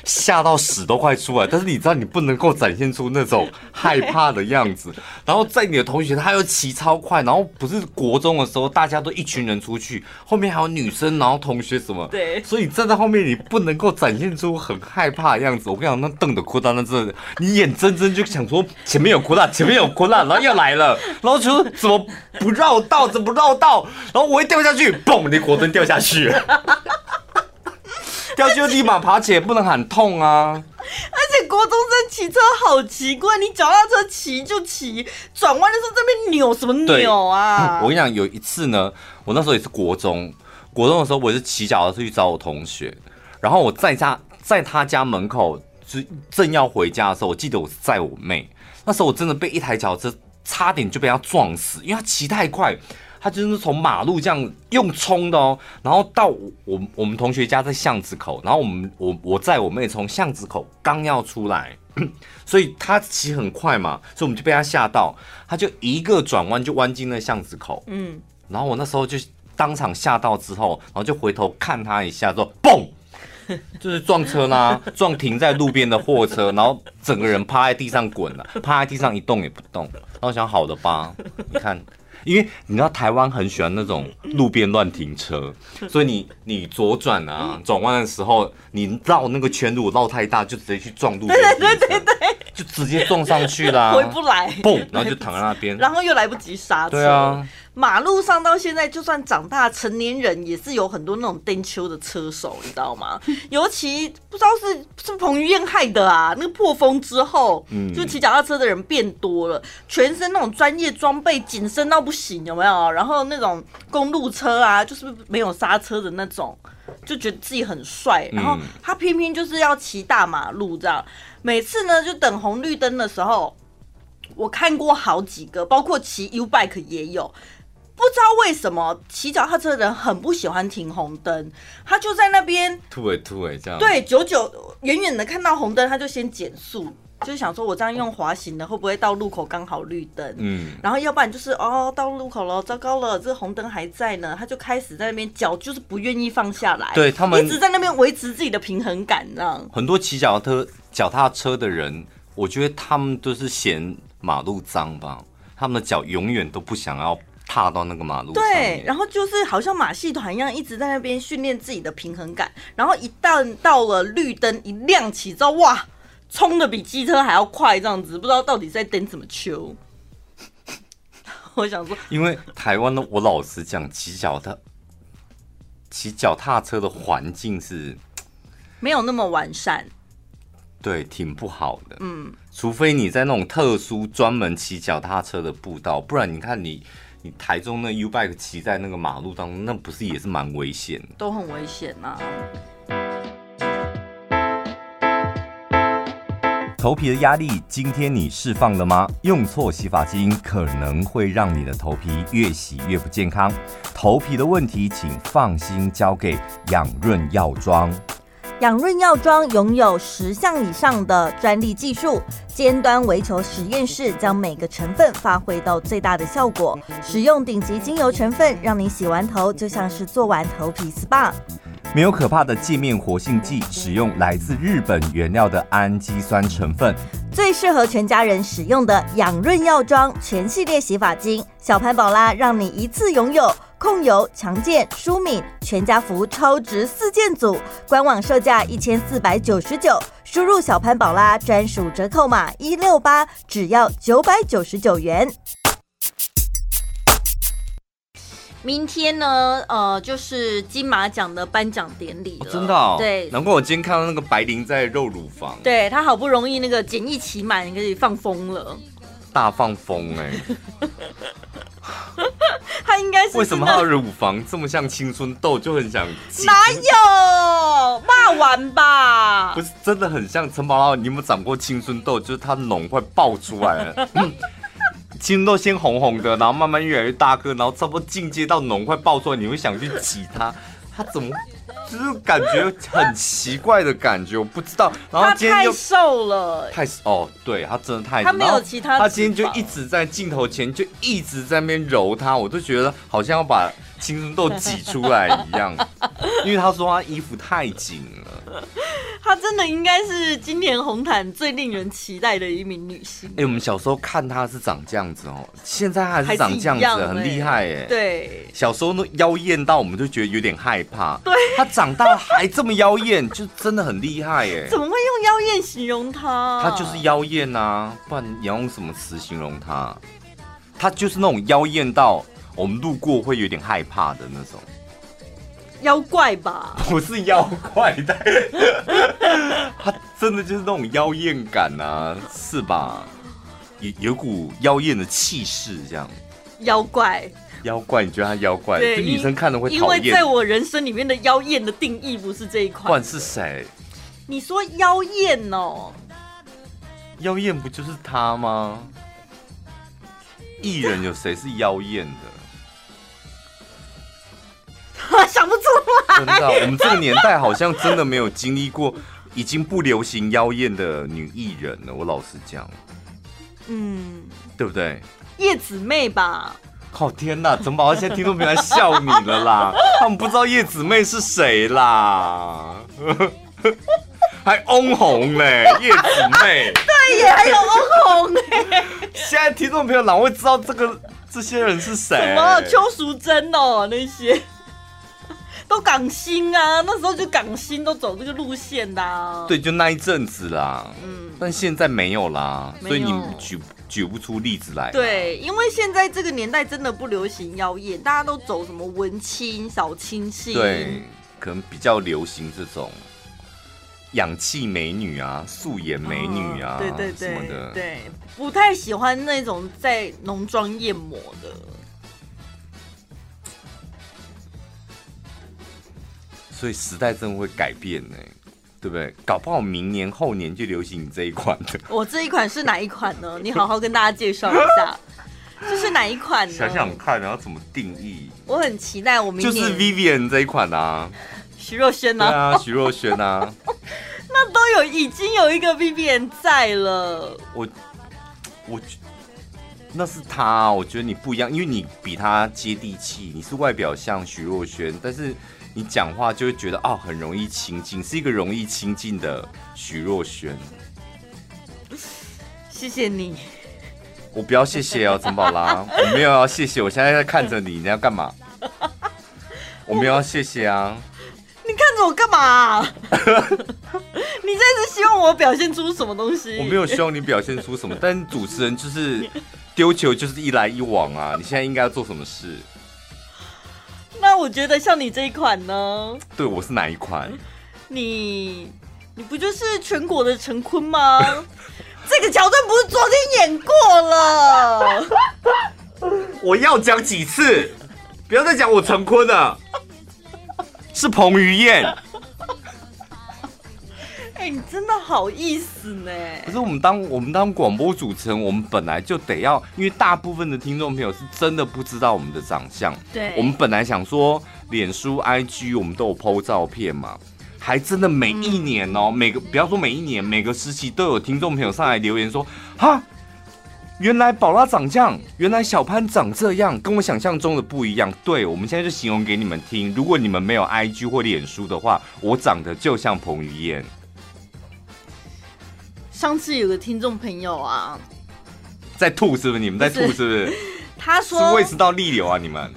吓到屎都快出来，但是你知道你不能够展现出那种害怕的样子。然后在你的同学他又骑超快，然后不是国中的时候，大家都一群人出去，后面还有女生，然后同学什么，对，所以站在后面你不能够展现出很害怕的样子。我跟你讲，那瞪的哭到那真的，你眼睁睁就想说。前面有哭了，前面有哭了，然后又来了，然后就怎么不绕道，怎么不绕道？然后我一掉下去，嘣！你果真掉下去，掉下去就立马爬起来，不能喊痛啊！而且国中生骑车好奇怪，你脚踏车骑就骑，转弯的时候这边扭什么扭啊？我跟你讲，有一次呢，我那时候也是国中，国中的时候我也是骑脚踏车去找我同学，然后我在家在他家门口就正要回家的时候，我记得我是载我妹。那时候我真的被一台脚车差点就被他撞死，因为他骑太快，他就是从马路这样用冲的哦，然后到我我们同学家在巷子口，然后我们我我在我妹从巷子口刚要出来，所以他骑很快嘛，所以我们就被他吓到，他就一个转弯就弯进那巷子口，嗯，然后我那时候就当场吓到之后，然后就回头看他一下，说嘣。就是撞车啦，撞停在路边的货车，然后整个人趴在地上滚了，趴在地上一动也不动。然后想好的吧，你看，因为你知道台湾很喜欢那种路边乱停车，所以你你左转啊，转弯的时候你绕那个圈路绕太大，就直接去撞路边，对对对对，就直接撞上去啦，回不来，嘣，然后就躺在那边，然后又来不及刹车，对啊。马路上到现在，就算长大成年人，也是有很多那种颠秋的车手，你知道吗？尤其不知道是是彭于晏害的啊，那个破风之后，嗯，就骑脚踏车的人变多了，全身那种专业装备紧身到不行，有没有？然后那种公路车啊，就是没有刹车的那种，就觉得自己很帅。然后他偏偏就是要骑大马路这样，每次呢就等红绿灯的时候，我看过好几个，包括骑 U bike 也有。不知道为什么骑脚踏车的人很不喜欢停红灯，他就在那边突尾突尾这样。对，久久远远的看到红灯，他就先减速，就是想说我这样用滑行的会不会到路口刚好绿灯？嗯，然后要不然就是哦到路口了，糟糕了，这个红灯还在呢，他就开始在那边脚就是不愿意放下来，对他们一直在那边维持自己的平衡感，这样。很多骑脚踏脚踏车的人，我觉得他们都是嫌马路脏吧，他们的脚永远都不想要。踏到那个马路上，对，然后就是好像马戏团一样，一直在那边训练自己的平衡感。然后一旦到了绿灯一亮起之后，哇，冲的比机车还要快，这样子，不知道到底在等什么秋。我想说，因为台湾的，我老实讲，骑脚踏骑脚踏车的环境是没有那么完善。对，挺不好的。嗯，除非你在那种特殊专门骑脚踏车的步道，不然你看你你台中那 U bike 骑在那个马路当中，那不是也是蛮危险的？都很危险呐、啊。头皮的压力，今天你释放了吗？用错洗发精可能会让你的头皮越洗越不健康。头皮的问题，请放心交给养润药妆。养润药妆拥有十项以上的专利技术，尖端微球实验室将每个成分发挥到最大的效果。使用顶级精油成分，让你洗完头就像是做完头皮 SPA。没有可怕的界面活性剂，使用来自日本原料的氨基酸成分，最适合全家人使用的养润药妆全系列洗发精，小潘宝拉让你一次拥有控油、强健、舒敏全家福超值四件组，官网售价一千四百九十九，输入小潘宝拉专属折扣码一六八，只要九百九十九元。明天呢，呃，就是金马奖的颁奖典礼了。哦，真的哦。对，难怪我今天看到那个白灵在肉乳房。对，他好不容易那个简易期满，可以放风了。大放风哎、欸！他应该是为什么他的乳房这么像青春痘，就很想哪有骂完吧？不是真的很像陈宝拉，你有没有长过青春痘？就是它脓快爆出来了。嗯 青春痘先红红的，然后慢慢越来越大颗，然后差不多进阶到脓快爆出来，你会想去挤它，它怎么就是感觉很奇怪的感觉，我不知道。然后今天就太瘦了，太哦，对，他真的太，他没有其他，他今天就一直在镜头前就一直在那边揉他，我都觉得好像要把青春痘挤出来一样，因为他说他衣服太紧了。她真的应该是今年红毯最令人期待的一名女星。哎、欸，我们小时候看她是长这样子哦，现在还是长这样子，欸、很厉害哎。对，小时候那妖艳到我们就觉得有点害怕。对，她长大还这么妖艳，就真的很厉害哎。怎么会用妖艳形容她？她就是妖艳啊，不然你要用什么词形容她？她就是那种妖艳到我们路过会有点害怕的那种。妖怪吧？不是妖怪的，他真的就是那种妖艳感啊，是吧？有有股妖艳的气势，这样。妖怪，妖怪，你觉得他妖怪？对，女生看了会讨厌。因为在我人生里面的妖艳的定义不是这一款。不管是谁？你说妖艳哦？妖艳不就是他吗？艺人有谁是妖艳的？想不出来。真的，我们这个年代好像真的没有经历过已经不流行妖艳的女艺人了。我老实讲，嗯，对不对？叶子妹吧。靠天哪，怎么好像现在听众朋友在笑你了啦？他们不知道叶子妹是谁啦，还翁虹嘞，叶子妹。对耶，还有翁虹哎。现在听众朋友哪会知道这个这些人是谁？什么邱淑贞哦，那些。都港星啊，那时候就港星都走这个路线的啊。对，就那一阵子啦。嗯，但现在没有啦，所以你举举不出例子来。对，因为现在这个年代真的不流行妖艳，大家都走什么文青、小清新。对，可能比较流行这种氧气美女啊、素颜美女啊，对对对，什么的。对，不太喜欢那种在浓妆艳抹的。所以时代真的会改变呢，对不对？搞不好明年后年就流行你这一款的。我这一款是哪一款呢？你好好跟大家介绍一下，这是哪一款呢？想想看，然后怎么定义？我很期待我明年。就是 Vivienne 这一款啊，徐若瑄啊，对啊，徐若瑄啊，那都有已经有一个 Vivienne 在了。我我那是他，我觉得你不一样，因为你比他接地气，你是外表像徐若瑄，但是。你讲话就会觉得哦，很容易亲近，是一个容易亲近的徐若瑄。谢谢你，我不要谢谢哦，陈宝拉，我没有要谢谢，我现在在看着你，你要干嘛？我没有要谢谢啊。你看着我干嘛？你这是希望我表现出什么东西？我没有希望你表现出什么，但主持人就是丢球就是一来一往啊，你现在应该要做什么事？那我觉得像你这一款呢？对，我是哪一款？你你不就是全国的陈坤吗？这个桥段不是昨天演过了？我要讲几次？不要再讲我陈坤了，是彭于晏。哎、欸，你真的好意思呢？可是我们当我们当广播主持人，我们本来就得要，因为大部分的听众朋友是真的不知道我们的长相。对，我们本来想说，脸书、IG 我们都有 PO 照片嘛，还真的每一年哦、喔，嗯、每个不要说每一年，每个时期都有听众朋友上来留言说，哈，原来宝拉长这样，原来小潘长这样，跟我想象中的不一样。对，我们现在就形容给你们听，如果你们没有 IG 或脸书的话，我长得就像彭于晏。上次有个听众朋友啊，在吐是不是？你们在吐是不是？他说是胃食道逆流啊，你们。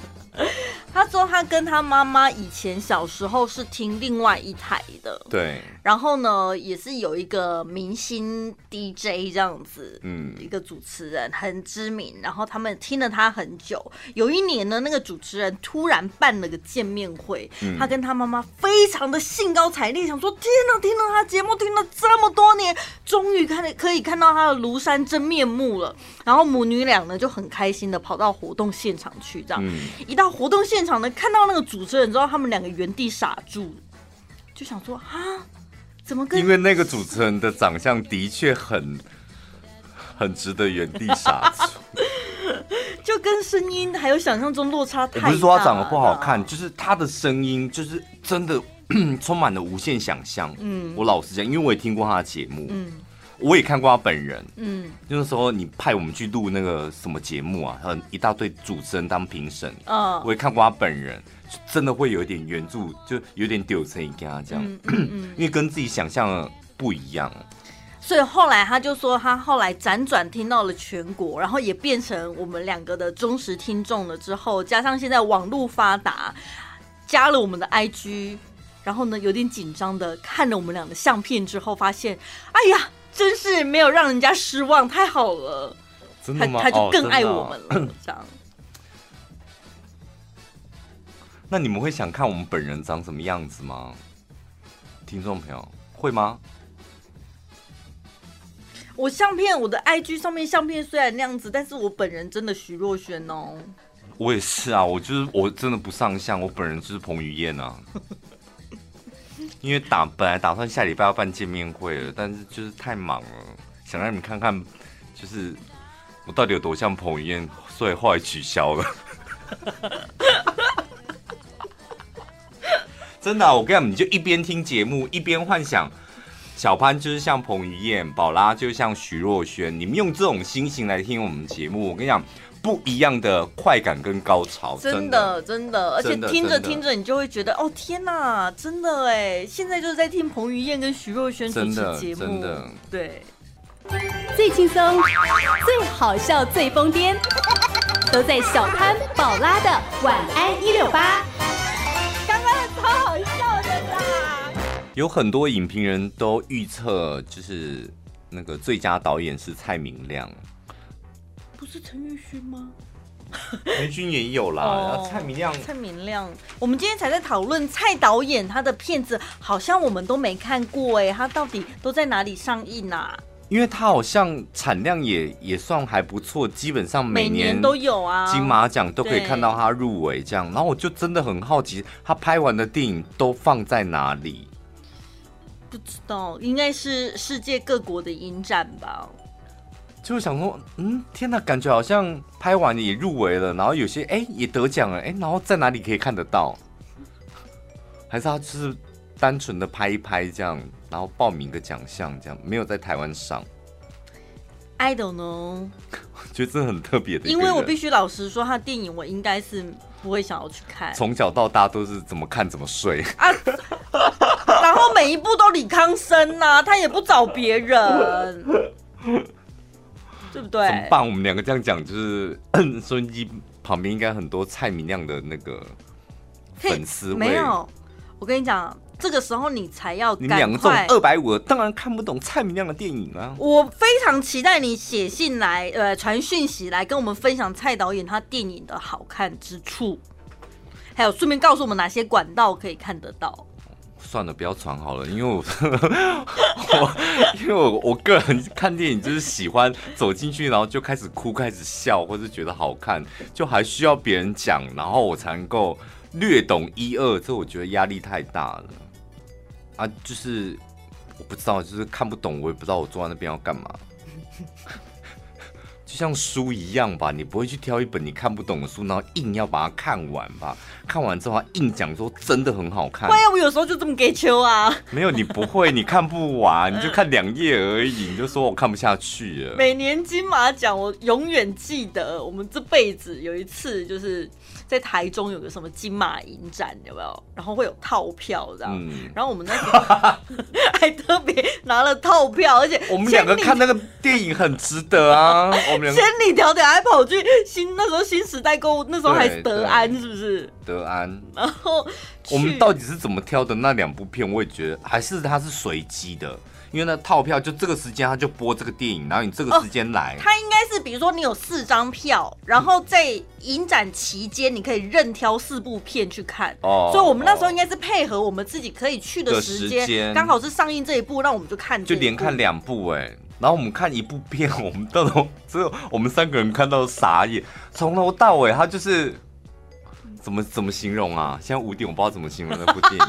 他说他跟他妈妈以前小时候是听另外一台的，对。然后呢，也是有一个明星 DJ 这样子，嗯，一个主持人很知名。然后他们听了他很久。有一年呢，那个主持人突然办了个见面会，嗯、他跟他妈妈非常的兴高采烈，想说：天哪，听了他节目听了这么多年，终于看可以看到他的庐山真面目了。然后母女俩呢就很开心的跑到活动现场去，这样，嗯、一到活动现场呢，看到那个主持人之后，他们两个原地傻住，就想说：啊。怎么跟？因为那个主持人的长相的确很很值得原地傻住，就跟声音还有想象中落差太大。不是说他长得不好看，就是他的声音就是真的 充满了无限想象。嗯，我老实讲，因为我也听过他的节目，嗯，我也看过他本人，嗯，那时候你派我们去录那个什么节目啊，很一大堆主持人当评审，嗯，我也看过他本人。真的会有一点援助，就有点丢车跟他这样，嗯嗯嗯、因为跟自己想象的不一样。所以后来他就说，他后来辗转听到了全国，然后也变成我们两个的忠实听众了。之后加上现在网络发达，加了我们的 IG，然后呢有点紧张的看了我们俩的相片之后，发现，哎呀，真是没有让人家失望，太好了，真的吗？他他就更爱我们了，哦、这样。那你们会想看我们本人长什么样子吗？听众朋友会吗？我相片，我的 IG 上面相片虽然那样子，但是我本人真的徐若瑄哦。我也是啊，我就是我真的不上相，我本人就是彭于晏啊。因为打本来打算下礼拜要办见面会了，但是就是太忙了，想让你们看看，就是我到底有多像彭于晏，所以后来取消了。真的、我跟你讲，你就一边听节目，一边幻想小潘就是像彭于晏，宝拉就像徐若瑄。你们用这种心情来听我们节目，我跟你讲，不一样的快感跟高潮。真的，真的，而且听着听着，你就会觉得，哦天哪，真的哎，现在就是在听彭于晏跟徐若瑄主持节目，真的，对，最轻松、最好笑、最疯癫，都在小潘宝拉的晚安一六八。刚刚超好笑的啦！有很多影评人都预测，就是那个最佳导演是蔡明亮，不是陈玉勋吗？陈玉勋也有啦，哦、然后蔡明亮，蔡明亮，我们今天才在讨论蔡导演他的片子，好像我们都没看过哎，他到底都在哪里上映啊？因为他好像产量也也算还不错，基本上每年都有啊，金马奖都可以看到他入围这样。然后我就真的很好奇，他拍完的电影都放在哪里？不知道，应该是世界各国的影展吧。就想说，嗯，天哪，感觉好像拍完也入围了，然后有些哎也得奖了，哎，然后在哪里可以看得到？还是他就是单纯的拍一拍这样？然后报名个奖项，这样没有在台湾上。I don't know，我觉得这很特别的。因为我必须老实说，他的电影我应该是不会想要去看。从小到大都是怎么看怎么睡啊，然后每一部都李康生呐、啊，他也不找别人，对不对？怎么办？我们两个这样讲，就是收音机旁边应该很多蔡明亮的那个粉丝。没有，我跟你讲。这个时候你才要你两个中二百五，当然看不懂蔡明亮的电影啊！我非常期待你写信来，呃，传讯息来跟我们分享蔡导演他电影的好看之处，还有顺便告诉我们哪些管道可以看得到。算了，不要传好了，因为我 我因为我我个人看电影就是喜欢走进去，然后就开始哭，开始笑，或者觉得好看，就还需要别人讲，然后我才能够略懂一二。这我觉得压力太大了啊！就是我不知道，就是看不懂，我也不知道我坐在那边要干嘛。就像书一样吧，你不会去挑一本你看不懂的书，然后硬要把它看完吧？看完之后硬讲说真的很好看。会啊，我有时候就这么给球啊。没有，你不会，你看不完，你就看两页而已，你就说我看不下去了。每年金马奖，我永远记得，我们这辈子有一次就是。在台中有个什么金马影展，有没有？然后会有套票这样，嗯、然后我们那时候 还特别拿了套票，而且我们两个看那个电影很值得啊！我们千里迢迢还跑去新那时候新时代购物，那时候还是德安是不是？德安。然后我们到底是怎么挑的那两部片？我也觉得还是它是随机的。因为那套票就这个时间他就播这个电影，然后你这个时间来，他应该是比如说你有四张票，然后在影展期间你可以任挑四部片去看，哦，所以我们那时候应该是配合我们自己可以去的时间，刚好是上映这一部，那我们就看就连看两部哎，然后我们看一部片，我们到时候只有我们三个人看到傻眼，从头到尾他就是。怎么怎么形容啊？现在五点，我不知道怎么形容那部电影。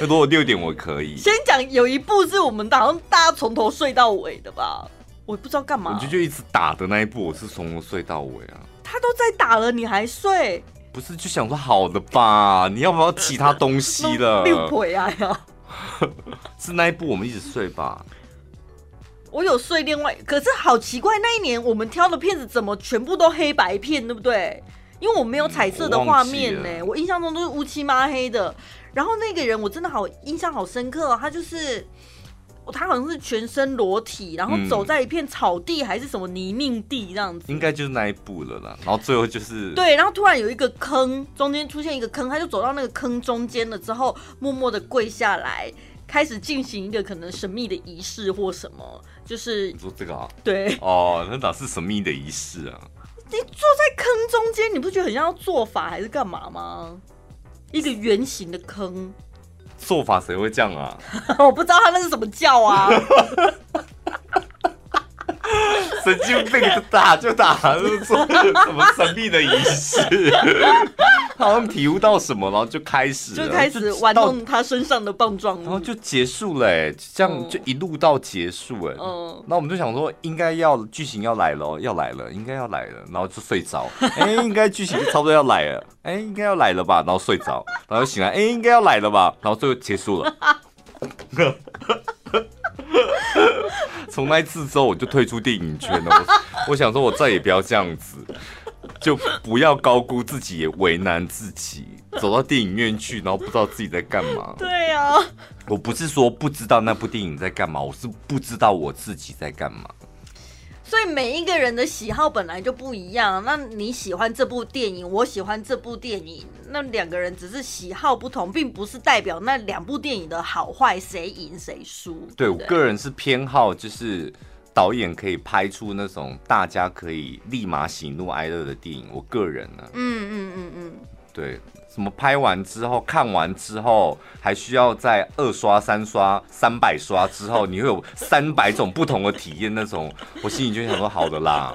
那 如果六点，我可以。先讲有一部是我们好像大家从头睡到尾的吧？我不知道干嘛。我就就一直打的那一部，我是从头睡到尾啊。他都在打了，你还睡？不是，就想说好的吧？你要不要其他东西了？六鬼啊呀！是那一部我们一直睡吧？我有睡，另外可是好奇怪，那一年我们挑的片子怎么全部都黑白片，对不对？因为我没有彩色的画面呢、欸，我，我印象中都是乌漆抹黑的。然后那个人我真的好印象好深刻、哦，他就是他好像是全身裸体，然后走在一片草地还是什么泥泞地这样子，应该就是那一步了啦。然后最后就是对，然后突然有一个坑，中间出现一个坑，他就走到那个坑中间了之后，默默的跪下来，开始进行一个可能神秘的仪式或什么，就是你说这个啊？对哦，那哪是神秘的仪式啊？你坐在坑中间，你不觉得很像要做法还是干嘛吗？一个圆形的坑，做法谁会这样啊？我不知道他那是什么叫啊。神经病就打就打，就是做什么神秘的仪式，好像体悟到什么，然后就开始就开始玩弄他身上的棒状，然后就结束了，哎，这样就一路到结束，哎，嗯，那我们就想说应该要剧情要来了，要来了，应该要来了，然后就睡着，哎，应该剧情差不多要来了，哎，应该要来了吧，然后睡着，然后醒来，哎，应该要来了吧，然后最后结束了。从那一次之后，我就退出电影圈了。我我想说，我再也不要这样子，就不要高估自己，也为难自己。走到电影院去，然后不知道自己在干嘛。对呀，我不是说不知道那部电影在干嘛，我是不知道我自己在干嘛。所以每一个人的喜好本来就不一样。那你喜欢这部电影，我喜欢这部电影，那两个人只是喜好不同，并不是代表那两部电影的好坏谁赢谁输。对，对我个人是偏好，就是导演可以拍出那种大家可以立马喜怒哀乐的电影。我个人呢，嗯嗯嗯嗯，对。什么拍完之后，看完之后，还需要再二刷、三刷、三百刷之后，你会有三百种不同的体验。那种，我心里就想说，好的啦。